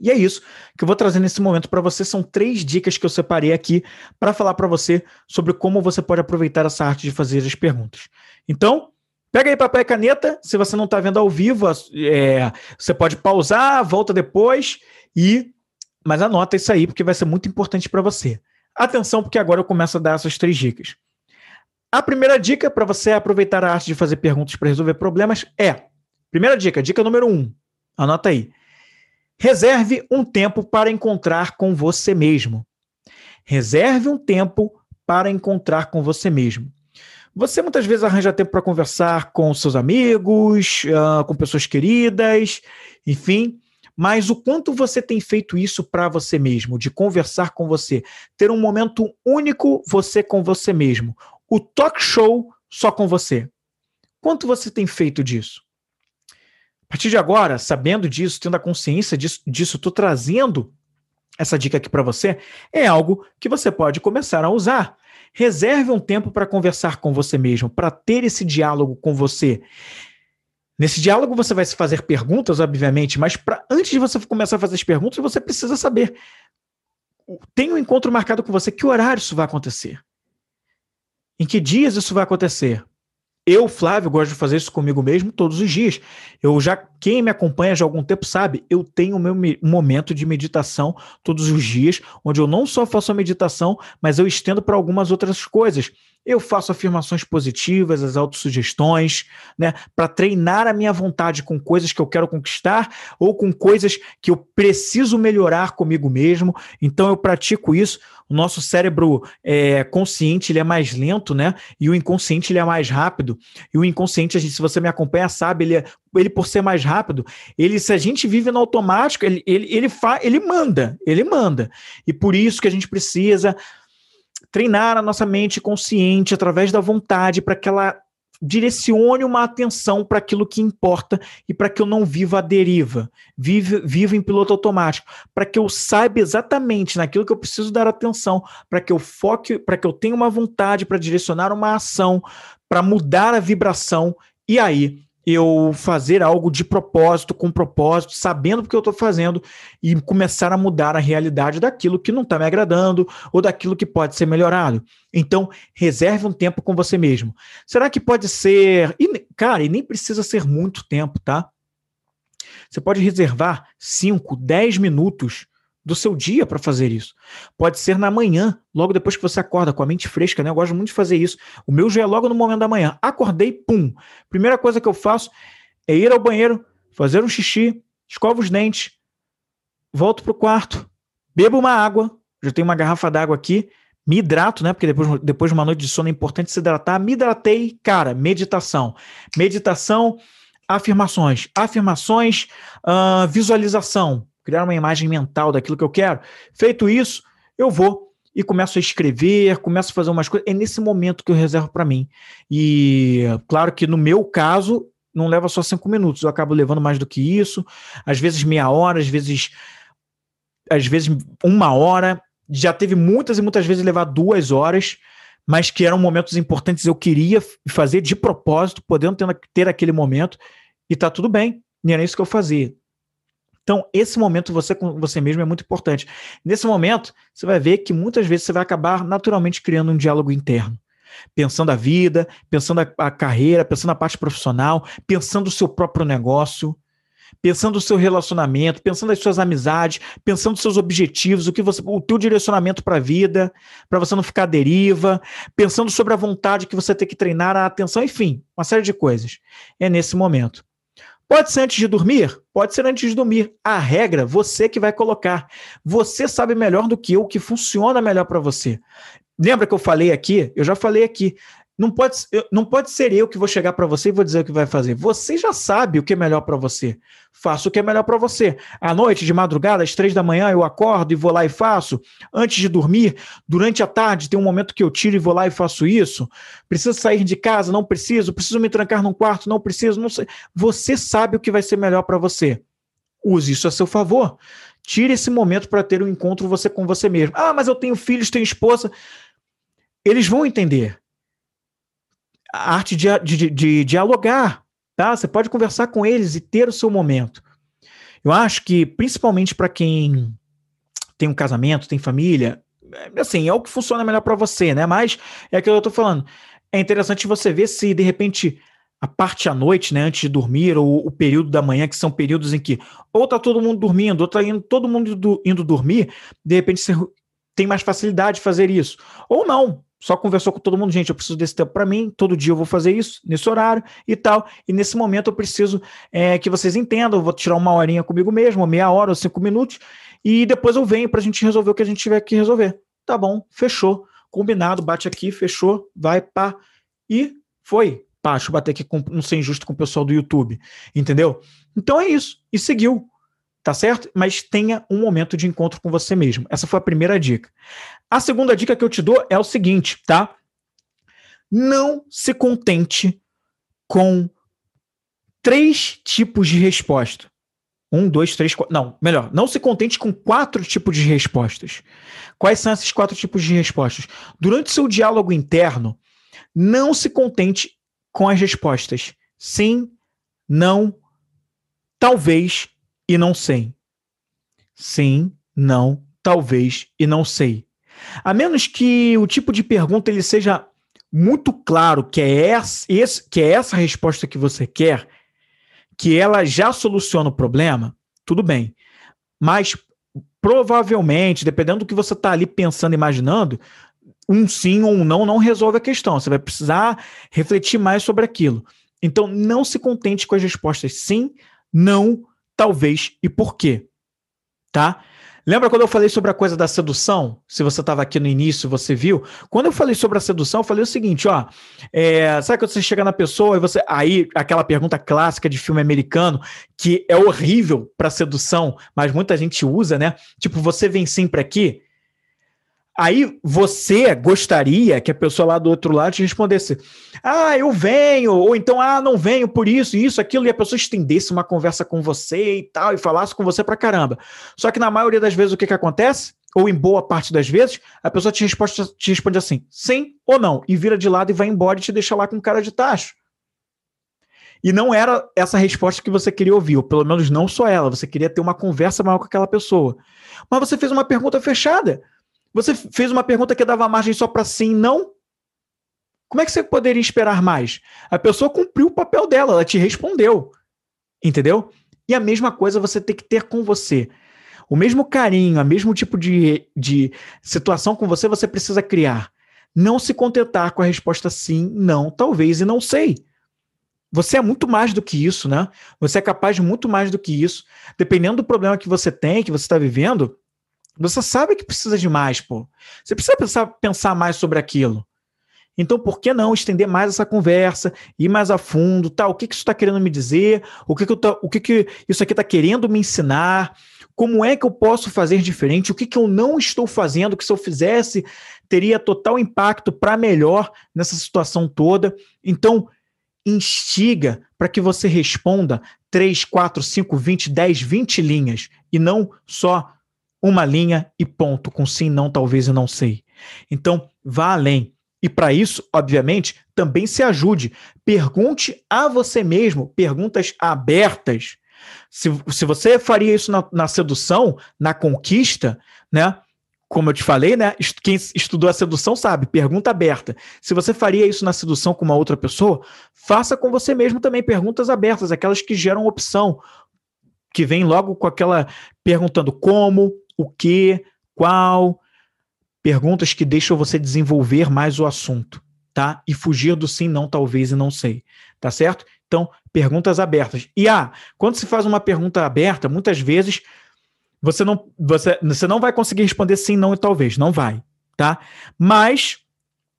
E é isso que eu vou trazer nesse momento para você. São três dicas que eu separei aqui para falar para você sobre como você pode aproveitar essa arte de fazer as perguntas. Então, pega aí papel e caneta. Se você não está vendo ao vivo, é, você pode pausar, volta depois e. Mas anota isso aí, porque vai ser muito importante para você. Atenção, porque agora eu começo a dar essas três dicas. A primeira dica para você aproveitar a arte de fazer perguntas para resolver problemas é: primeira dica, dica número um. Anota aí Reserve um tempo para encontrar com você mesmo. Reserve um tempo para encontrar com você mesmo. Você muitas vezes arranja tempo para conversar com seus amigos, uh, com pessoas queridas, enfim. Mas o quanto você tem feito isso para você mesmo, de conversar com você, ter um momento único você com você mesmo, o talk show só com você. Quanto você tem feito disso? A partir de agora, sabendo disso, tendo a consciência disso, tô trazendo essa dica aqui para você, é algo que você pode começar a usar. Reserve um tempo para conversar com você mesmo, para ter esse diálogo com você. Nesse diálogo você vai se fazer perguntas, obviamente, mas pra, antes de você começar a fazer as perguntas, você precisa saber. Tem um encontro marcado com você, que horário isso vai acontecer? Em que dias isso vai acontecer? Eu, Flávio, gosto de fazer isso comigo mesmo todos os dias. Eu já, quem me acompanha já há algum tempo sabe, eu tenho o meu momento de meditação todos os dias, onde eu não só faço a meditação, mas eu estendo para algumas outras coisas. Eu faço afirmações positivas, as autossugestões, né, para treinar a minha vontade com coisas que eu quero conquistar ou com coisas que eu preciso melhorar comigo mesmo. Então eu pratico isso. O nosso cérebro é, consciente ele é mais lento, né? E o inconsciente ele é mais rápido. E o inconsciente, gente, se você me acompanha, sabe, ele, é, ele por ser mais rápido, ele se a gente vive no automático, ele ele ele, fa, ele manda, ele manda. E por isso que a gente precisa treinar a nossa mente consciente através da vontade para que ela direcione uma atenção para aquilo que importa e para que eu não viva a deriva, viva, viva em piloto automático, para que eu saiba exatamente naquilo que eu preciso dar atenção, para que eu foque, para que eu tenha uma vontade para direcionar uma ação, para mudar a vibração e aí eu fazer algo de propósito, com propósito, sabendo o que eu estou fazendo e começar a mudar a realidade daquilo que não está me agradando ou daquilo que pode ser melhorado. Então, reserve um tempo com você mesmo. Será que pode ser. E, cara, e nem precisa ser muito tempo, tá? Você pode reservar 5, 10 minutos do seu dia para fazer isso. Pode ser na manhã, logo depois que você acorda, com a mente fresca, né? Eu gosto muito de fazer isso. O meu já é logo no momento da manhã. Acordei, pum. Primeira coisa que eu faço é ir ao banheiro, fazer um xixi, escovo os dentes, volto pro quarto, bebo uma água, já tenho uma garrafa d'água aqui, me hidrato, né? Porque depois, depois de uma noite de sono é importante se hidratar. Me hidratei, cara, meditação. Meditação, afirmações. Afirmações, uh, visualização criar uma imagem mental daquilo que eu quero. Feito isso, eu vou e começo a escrever, começo a fazer umas coisas. É nesse momento que eu reservo para mim. E claro que no meu caso, não leva só cinco minutos, eu acabo levando mais do que isso, às vezes meia hora, às vezes, às vezes uma hora. Já teve muitas e muitas vezes levar duas horas, mas que eram momentos importantes, eu queria fazer de propósito, podendo ter, ter aquele momento, e tá tudo bem. E era isso que eu fazia. Então, esse momento você com você mesmo é muito importante. Nesse momento, você vai ver que muitas vezes você vai acabar naturalmente criando um diálogo interno. Pensando a vida, pensando a, a carreira, pensando a parte profissional, pensando o seu próprio negócio, pensando o seu relacionamento, pensando as suas amizades, pensando os seus objetivos, o que você, o teu direcionamento para a vida, para você não ficar à deriva, pensando sobre a vontade que você tem que treinar, a atenção, enfim, uma série de coisas. É nesse momento. Pode ser antes de dormir? Pode ser antes de dormir. A regra, você que vai colocar. Você sabe melhor do que eu o que funciona melhor para você. Lembra que eu falei aqui? Eu já falei aqui. Não pode, não pode ser eu que vou chegar para você e vou dizer o que vai fazer. Você já sabe o que é melhor para você. Faça o que é melhor para você. À noite, de madrugada, às três da manhã, eu acordo e vou lá e faço. Antes de dormir, durante a tarde, tem um momento que eu tiro e vou lá e faço isso. Preciso sair de casa? Não preciso. Preciso me trancar num quarto? Não preciso. Não sei. Você sabe o que vai ser melhor para você. Use isso a seu favor. Tire esse momento para ter um encontro você com você mesmo. Ah, mas eu tenho filhos, tenho esposa. Eles vão entender a arte de, de, de dialogar, tá? Você pode conversar com eles e ter o seu momento. Eu acho que, principalmente para quem tem um casamento, tem família, é, assim, é o que funciona melhor para você, né? Mas é aquilo que eu tô falando. É interessante você ver se, de repente, a parte à noite, né, antes de dormir, ou o período da manhã, que são períodos em que ou tá todo mundo dormindo, ou tá indo, todo mundo indo dormir, de repente você tem mais facilidade de fazer isso. Ou não, só conversou com todo mundo, gente, eu preciso desse tempo para mim, todo dia eu vou fazer isso, nesse horário e tal. E nesse momento eu preciso é, que vocês entendam, eu vou tirar uma horinha comigo mesmo, meia hora ou cinco minutos, e depois eu venho para a gente resolver o que a gente tiver que resolver. Tá bom, fechou, combinado, bate aqui, fechou, vai, pá. E foi. Pá, deixa eu bater aqui, com, não ser injusto com o pessoal do YouTube, entendeu? Então é isso, e seguiu tá certo? Mas tenha um momento de encontro com você mesmo. Essa foi a primeira dica. A segunda dica que eu te dou é o seguinte, tá? Não se contente com três tipos de resposta. Um, dois, três, quatro. Não, melhor, não se contente com quatro tipos de respostas. Quais são esses quatro tipos de respostas? Durante seu diálogo interno, não se contente com as respostas sim, não, talvez e não sei. Sim, não, talvez e não sei. A menos que o tipo de pergunta ele seja muito claro que é, essa, esse, que é essa resposta que você quer, que ela já soluciona o problema, tudo bem. Mas provavelmente, dependendo do que você está ali pensando, imaginando, um sim ou um não não resolve a questão. Você vai precisar refletir mais sobre aquilo. Então, não se contente com as respostas sim, não, talvez e por quê. Tá? Lembra quando eu falei sobre a coisa da sedução? Se você estava aqui no início, você viu. Quando eu falei sobre a sedução, eu falei o seguinte: ó, é, sabe quando você chega na pessoa e você. Aí, aquela pergunta clássica de filme americano, que é horrível para sedução, mas muita gente usa, né? Tipo, você vem sempre aqui. Aí você gostaria que a pessoa lá do outro lado te respondesse: Ah, eu venho, ou então, ah, não venho por isso, isso, aquilo, e a pessoa estendesse uma conversa com você e tal, e falasse com você pra caramba. Só que na maioria das vezes o que, que acontece? Ou em boa parte das vezes, a pessoa te, responde, te responde assim: sim ou não, e vira de lado e vai embora e te deixa lá com cara de tacho. E não era essa resposta que você queria ouvir, ou pelo menos não só ela, você queria ter uma conversa maior com aquela pessoa. Mas você fez uma pergunta fechada. Você fez uma pergunta que dava margem só para sim e não? Como é que você poderia esperar mais? A pessoa cumpriu o papel dela, ela te respondeu. Entendeu? E a mesma coisa você tem que ter com você. O mesmo carinho, o mesmo tipo de, de situação com você, você precisa criar. Não se contentar com a resposta sim, não, talvez e não sei. Você é muito mais do que isso, né? Você é capaz de muito mais do que isso. Dependendo do problema que você tem, que você está vivendo, você sabe que precisa de mais, pô. Você precisa pensar, pensar mais sobre aquilo. Então, por que não estender mais essa conversa, ir mais a fundo, tá? O que, que isso está querendo me dizer? O que, que, tô, o que, que isso aqui está querendo me ensinar? Como é que eu posso fazer diferente? O que, que eu não estou fazendo que se eu fizesse teria total impacto para melhor nessa situação toda? Então, instiga para que você responda 3, 4, 5, 20, 10, 20 linhas e não só uma linha e ponto, com sim, não, talvez e não sei. Então, vá além. E para isso, obviamente, também se ajude. Pergunte a você mesmo perguntas abertas. Se, se você faria isso na, na sedução, na conquista, né? Como eu te falei, né? Quem estudou a sedução sabe, pergunta aberta. Se você faria isso na sedução com uma outra pessoa, faça com você mesmo também perguntas abertas, aquelas que geram opção, que vem logo com aquela perguntando como, o que, qual, perguntas que deixam você desenvolver mais o assunto, tá? E fugir do sim, não, talvez e não sei, tá certo? Então, perguntas abertas. E ah, quando se faz uma pergunta aberta, muitas vezes você não, você, você não vai conseguir responder sim, não e talvez, não vai, tá? Mas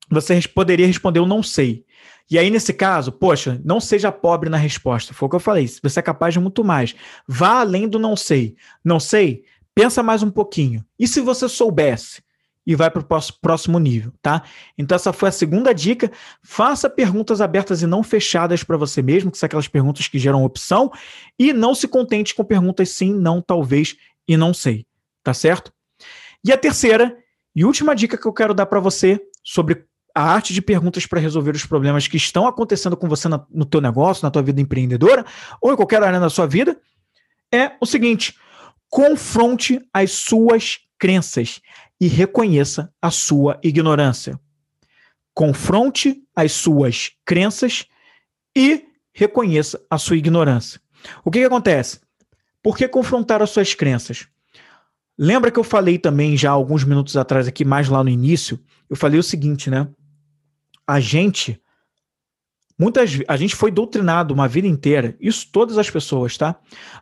você poderia responder eu não sei. E aí, nesse caso, poxa, não seja pobre na resposta. Foi o que eu falei. Você é capaz de muito mais. Vá além do não sei. Não sei, pensa mais um pouquinho. E se você soubesse? E vai para o próximo nível, tá? Então, essa foi a segunda dica. Faça perguntas abertas e não fechadas para você mesmo, que são aquelas perguntas que geram opção. E não se contente com perguntas sim, não, talvez e não sei, tá certo? E a terceira e última dica que eu quero dar para você sobre a arte de perguntas para resolver os problemas que estão acontecendo com você no teu negócio, na tua vida empreendedora ou em qualquer área da sua vida é o seguinte: confronte as suas crenças e reconheça a sua ignorância. Confronte as suas crenças e reconheça a sua ignorância. O que, que acontece? Por que confrontar as suas crenças? Lembra que eu falei também já alguns minutos atrás aqui, mais lá no início, eu falei o seguinte, né? A gente Muitas a gente foi doutrinado uma vida inteira, isso todas as pessoas, tá?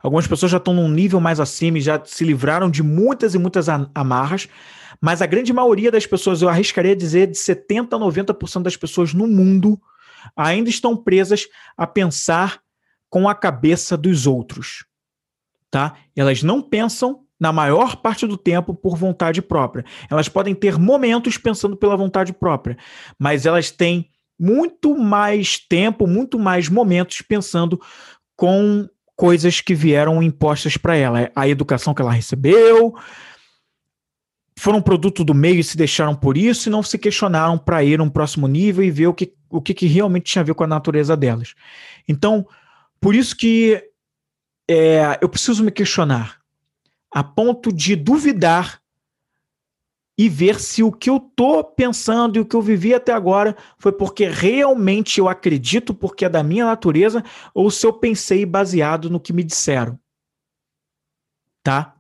Algumas pessoas já estão num nível mais acima e já se livraram de muitas e muitas amarras, mas a grande maioria das pessoas, eu arriscaria dizer de 70 a 90% das pessoas no mundo ainda estão presas a pensar com a cabeça dos outros, tá? Elas não pensam na maior parte do tempo por vontade própria. Elas podem ter momentos pensando pela vontade própria, mas elas têm muito mais tempo, muito mais momentos pensando com coisas que vieram impostas para ela. A educação que ela recebeu, foram produto do meio e se deixaram por isso e não se questionaram para ir a um próximo nível e ver o que, o que, que realmente tinha a ver com a natureza delas. Então, por isso que é, eu preciso me questionar a ponto de duvidar e ver se o que eu tô pensando e o que eu vivi até agora foi porque realmente eu acredito, porque é da minha natureza, ou se eu pensei baseado no que me disseram. Tá?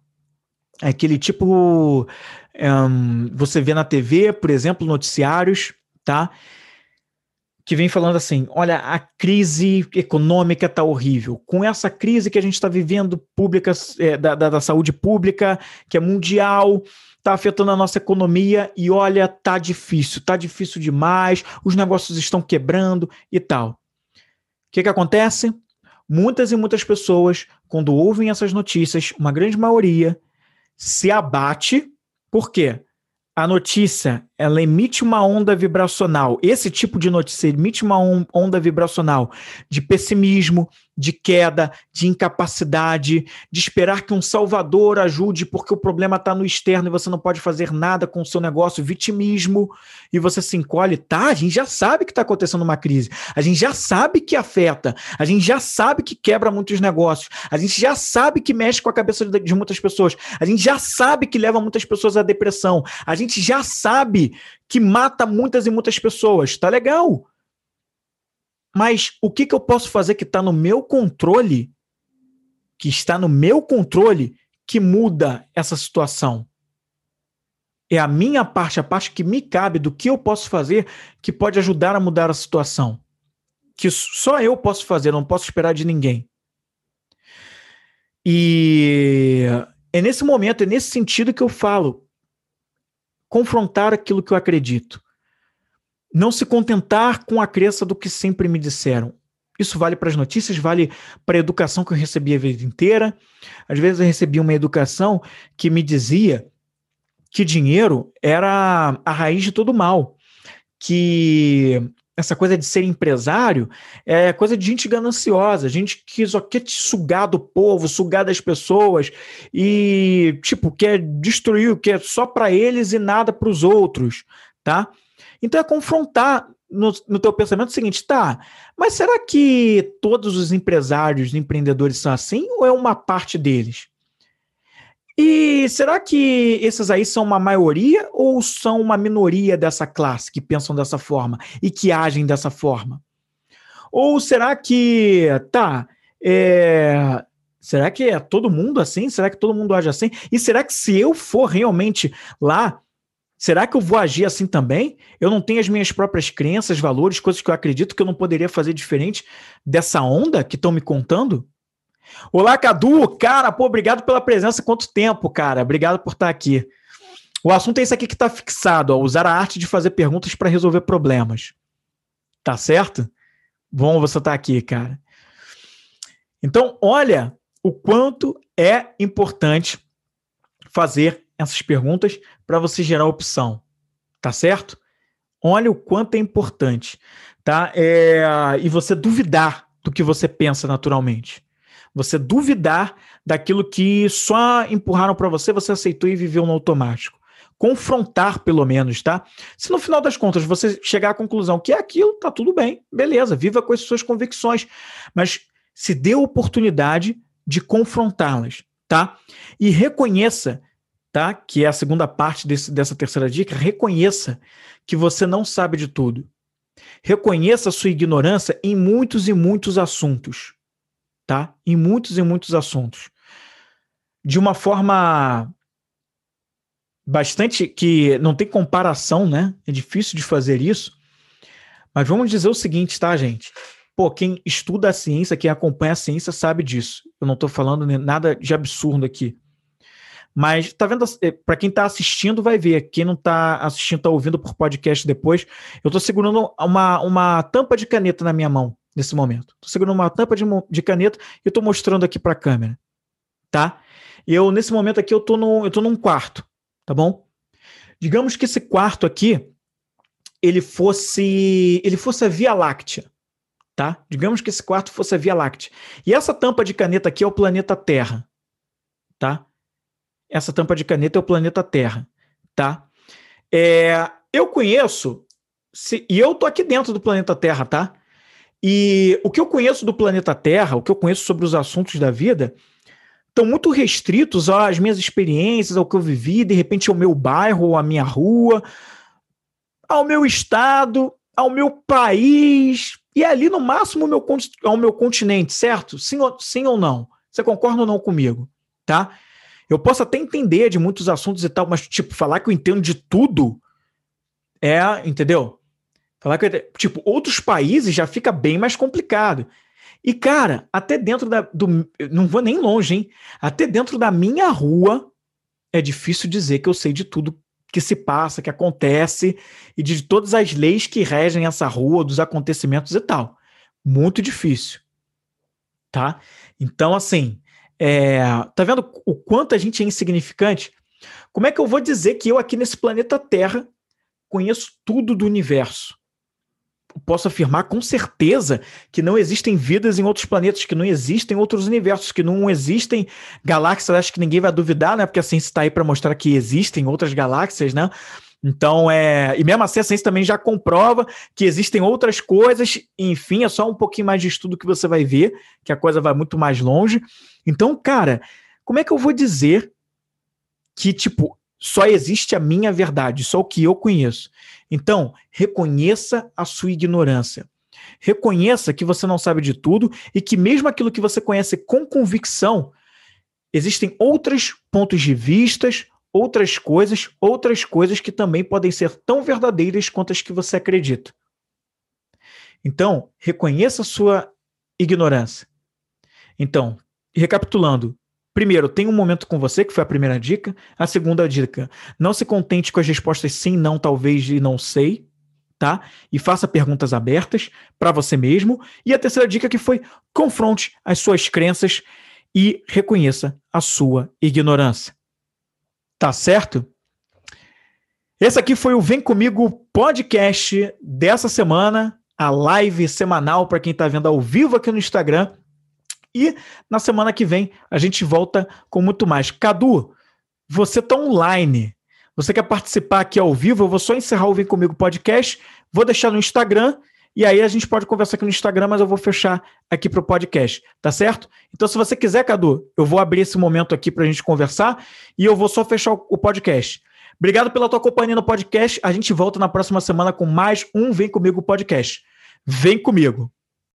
É aquele tipo. Um, você vê na TV, por exemplo, noticiários, tá? Que vem falando assim: olha, a crise econômica tá horrível. Com essa crise que a gente está vivendo, pública, é, da, da, da saúde pública, que é mundial, tá afetando a nossa economia e olha, tá difícil, tá difícil demais, os negócios estão quebrando e tal. O que que acontece? Muitas e muitas pessoas, quando ouvem essas notícias, uma grande maioria se abate. Por quê? a notícia ela emite uma onda vibracional. Esse tipo de notícia emite uma onda vibracional de pessimismo, de queda, de incapacidade, de esperar que um salvador ajude porque o problema está no externo e você não pode fazer nada com o seu negócio, vitimismo, e você se encolhe. Tá, a gente já sabe que está acontecendo uma crise, a gente já sabe que afeta, a gente já sabe que quebra muitos negócios, a gente já sabe que mexe com a cabeça de muitas pessoas, a gente já sabe que leva muitas pessoas à depressão, a gente já sabe que mata muitas e muitas pessoas. Tá legal. Mas o que, que eu posso fazer que está no meu controle, que está no meu controle, que muda essa situação? É a minha parte, a parte que me cabe do que eu posso fazer que pode ajudar a mudar a situação. Que só eu posso fazer, não posso esperar de ninguém. E é nesse momento, é nesse sentido que eu falo. Confrontar aquilo que eu acredito não se contentar com a crença do que sempre me disseram. Isso vale para as notícias, vale para a educação que eu recebi a vida inteira. Às vezes eu recebi uma educação que me dizia que dinheiro era a raiz de todo mal, que essa coisa de ser empresário é coisa de gente gananciosa, gente que só quer te sugar do povo, sugar das pessoas e, tipo, quer destruir o que é só para eles e nada para os outros, tá? Então é confrontar no, no teu pensamento o seguinte, tá, mas será que todos os empresários, empreendedores são assim ou é uma parte deles? E será que esses aí são uma maioria ou são uma minoria dessa classe que pensam dessa forma e que agem dessa forma? Ou será que, tá, é, será que é todo mundo assim? Será que todo mundo age assim? E será que se eu for realmente lá Será que eu vou agir assim também? Eu não tenho as minhas próprias crenças, valores, coisas que eu acredito que eu não poderia fazer diferente dessa onda que estão me contando? Olá, Cadu! Cara, pô, obrigado pela presença. Quanto tempo, cara? Obrigado por estar aqui. O assunto é isso aqui que está fixado: ó, usar a arte de fazer perguntas para resolver problemas. Tá certo? Bom você estar aqui, cara. Então, olha o quanto é importante fazer essas perguntas para você gerar opção, tá certo? Olha o quanto é importante, tá? É, e você duvidar do que você pensa naturalmente. Você duvidar daquilo que só empurraram para você, você aceitou e viveu no automático. Confrontar, pelo menos, tá? Se no final das contas você chegar à conclusão que é aquilo, tá tudo bem, beleza, viva com as suas convicções. Mas se dê a oportunidade de confrontá-las, tá? E reconheça tá? Que é a segunda parte desse, dessa terceira dica. Reconheça que você não sabe de tudo. Reconheça a sua ignorância em muitos e muitos assuntos, tá? Em muitos e muitos assuntos. De uma forma bastante que não tem comparação, né? É difícil de fazer isso. Mas vamos dizer o seguinte, tá, gente? Pô, quem estuda a ciência, quem acompanha a ciência sabe disso. Eu não estou falando nada de absurdo aqui. Mas tá vendo, eh, para quem tá assistindo vai ver, quem não tá assistindo, tá ouvindo por podcast depois, eu tô segurando uma, uma tampa de caneta na minha mão nesse momento. Tô segurando uma tampa de, de caneta e tô mostrando aqui para a câmera, tá? E eu nesse momento aqui eu tô no, eu tô num quarto, tá bom? Digamos que esse quarto aqui ele fosse ele fosse a Via Láctea, tá? Digamos que esse quarto fosse a Via Láctea. E essa tampa de caneta aqui é o planeta Terra, tá? essa tampa de caneta é o planeta Terra, tá? É, eu conheço, se, e eu tô aqui dentro do planeta Terra, tá? E o que eu conheço do planeta Terra, o que eu conheço sobre os assuntos da vida, estão muito restritos às minhas experiências, ao que eu vivi, de repente ao meu bairro, à minha rua, ao meu estado, ao meu país e ali no máximo ao meu, ao meu continente, certo? Sim ou, sim ou não? Você concorda ou não comigo? Tá? Eu posso até entender de muitos assuntos e tal, mas, tipo, falar que eu entendo de tudo é, entendeu? Falar que, tipo, outros países já fica bem mais complicado. E, cara, até dentro da. Do, não vou nem longe, hein? Até dentro da minha rua é difícil dizer que eu sei de tudo que se passa, que acontece, e de todas as leis que regem essa rua, dos acontecimentos e tal. Muito difícil. Tá? Então, assim, é, tá vendo o quanto a gente é insignificante? Como é que eu vou dizer que eu aqui nesse planeta Terra conheço tudo do universo? Posso afirmar com certeza que não existem vidas em outros planetas, que não existem outros universos, que não existem galáxias. Acho que ninguém vai duvidar, né? Porque a ciência está aí para mostrar que existem outras galáxias, né? Então, é. E mesmo assim, a ciência também já comprova que existem outras coisas, enfim, é só um pouquinho mais de estudo que você vai ver, que a coisa vai muito mais longe. Então, cara, como é que eu vou dizer que, tipo, só existe a minha verdade, só o que eu conheço. Então, reconheça a sua ignorância. Reconheça que você não sabe de tudo e que, mesmo aquilo que você conhece com convicção, existem outros pontos de vistas, outras coisas, outras coisas que também podem ser tão verdadeiras quanto as que você acredita. Então, reconheça a sua ignorância. Então, recapitulando, Primeiro, tenha um momento com você, que foi a primeira dica. A segunda dica, não se contente com as respostas sim, não, talvez e não sei, tá? E faça perguntas abertas para você mesmo. E a terceira dica que foi confronte as suas crenças e reconheça a sua ignorância. Tá certo? Esse aqui foi o Vem Comigo podcast dessa semana, a live semanal para quem está vendo ao vivo aqui no Instagram e na semana que vem a gente volta com muito mais. Cadu, você está online. Você quer participar aqui ao vivo? Eu vou só encerrar o Vem Comigo podcast. Vou deixar no Instagram. E aí a gente pode conversar aqui no Instagram, mas eu vou fechar aqui para o podcast, tá certo? Então, se você quiser, Cadu, eu vou abrir esse momento aqui para a gente conversar e eu vou só fechar o podcast. Obrigado pela tua companhia no podcast. A gente volta na próxima semana com mais um Vem Comigo podcast. Vem comigo!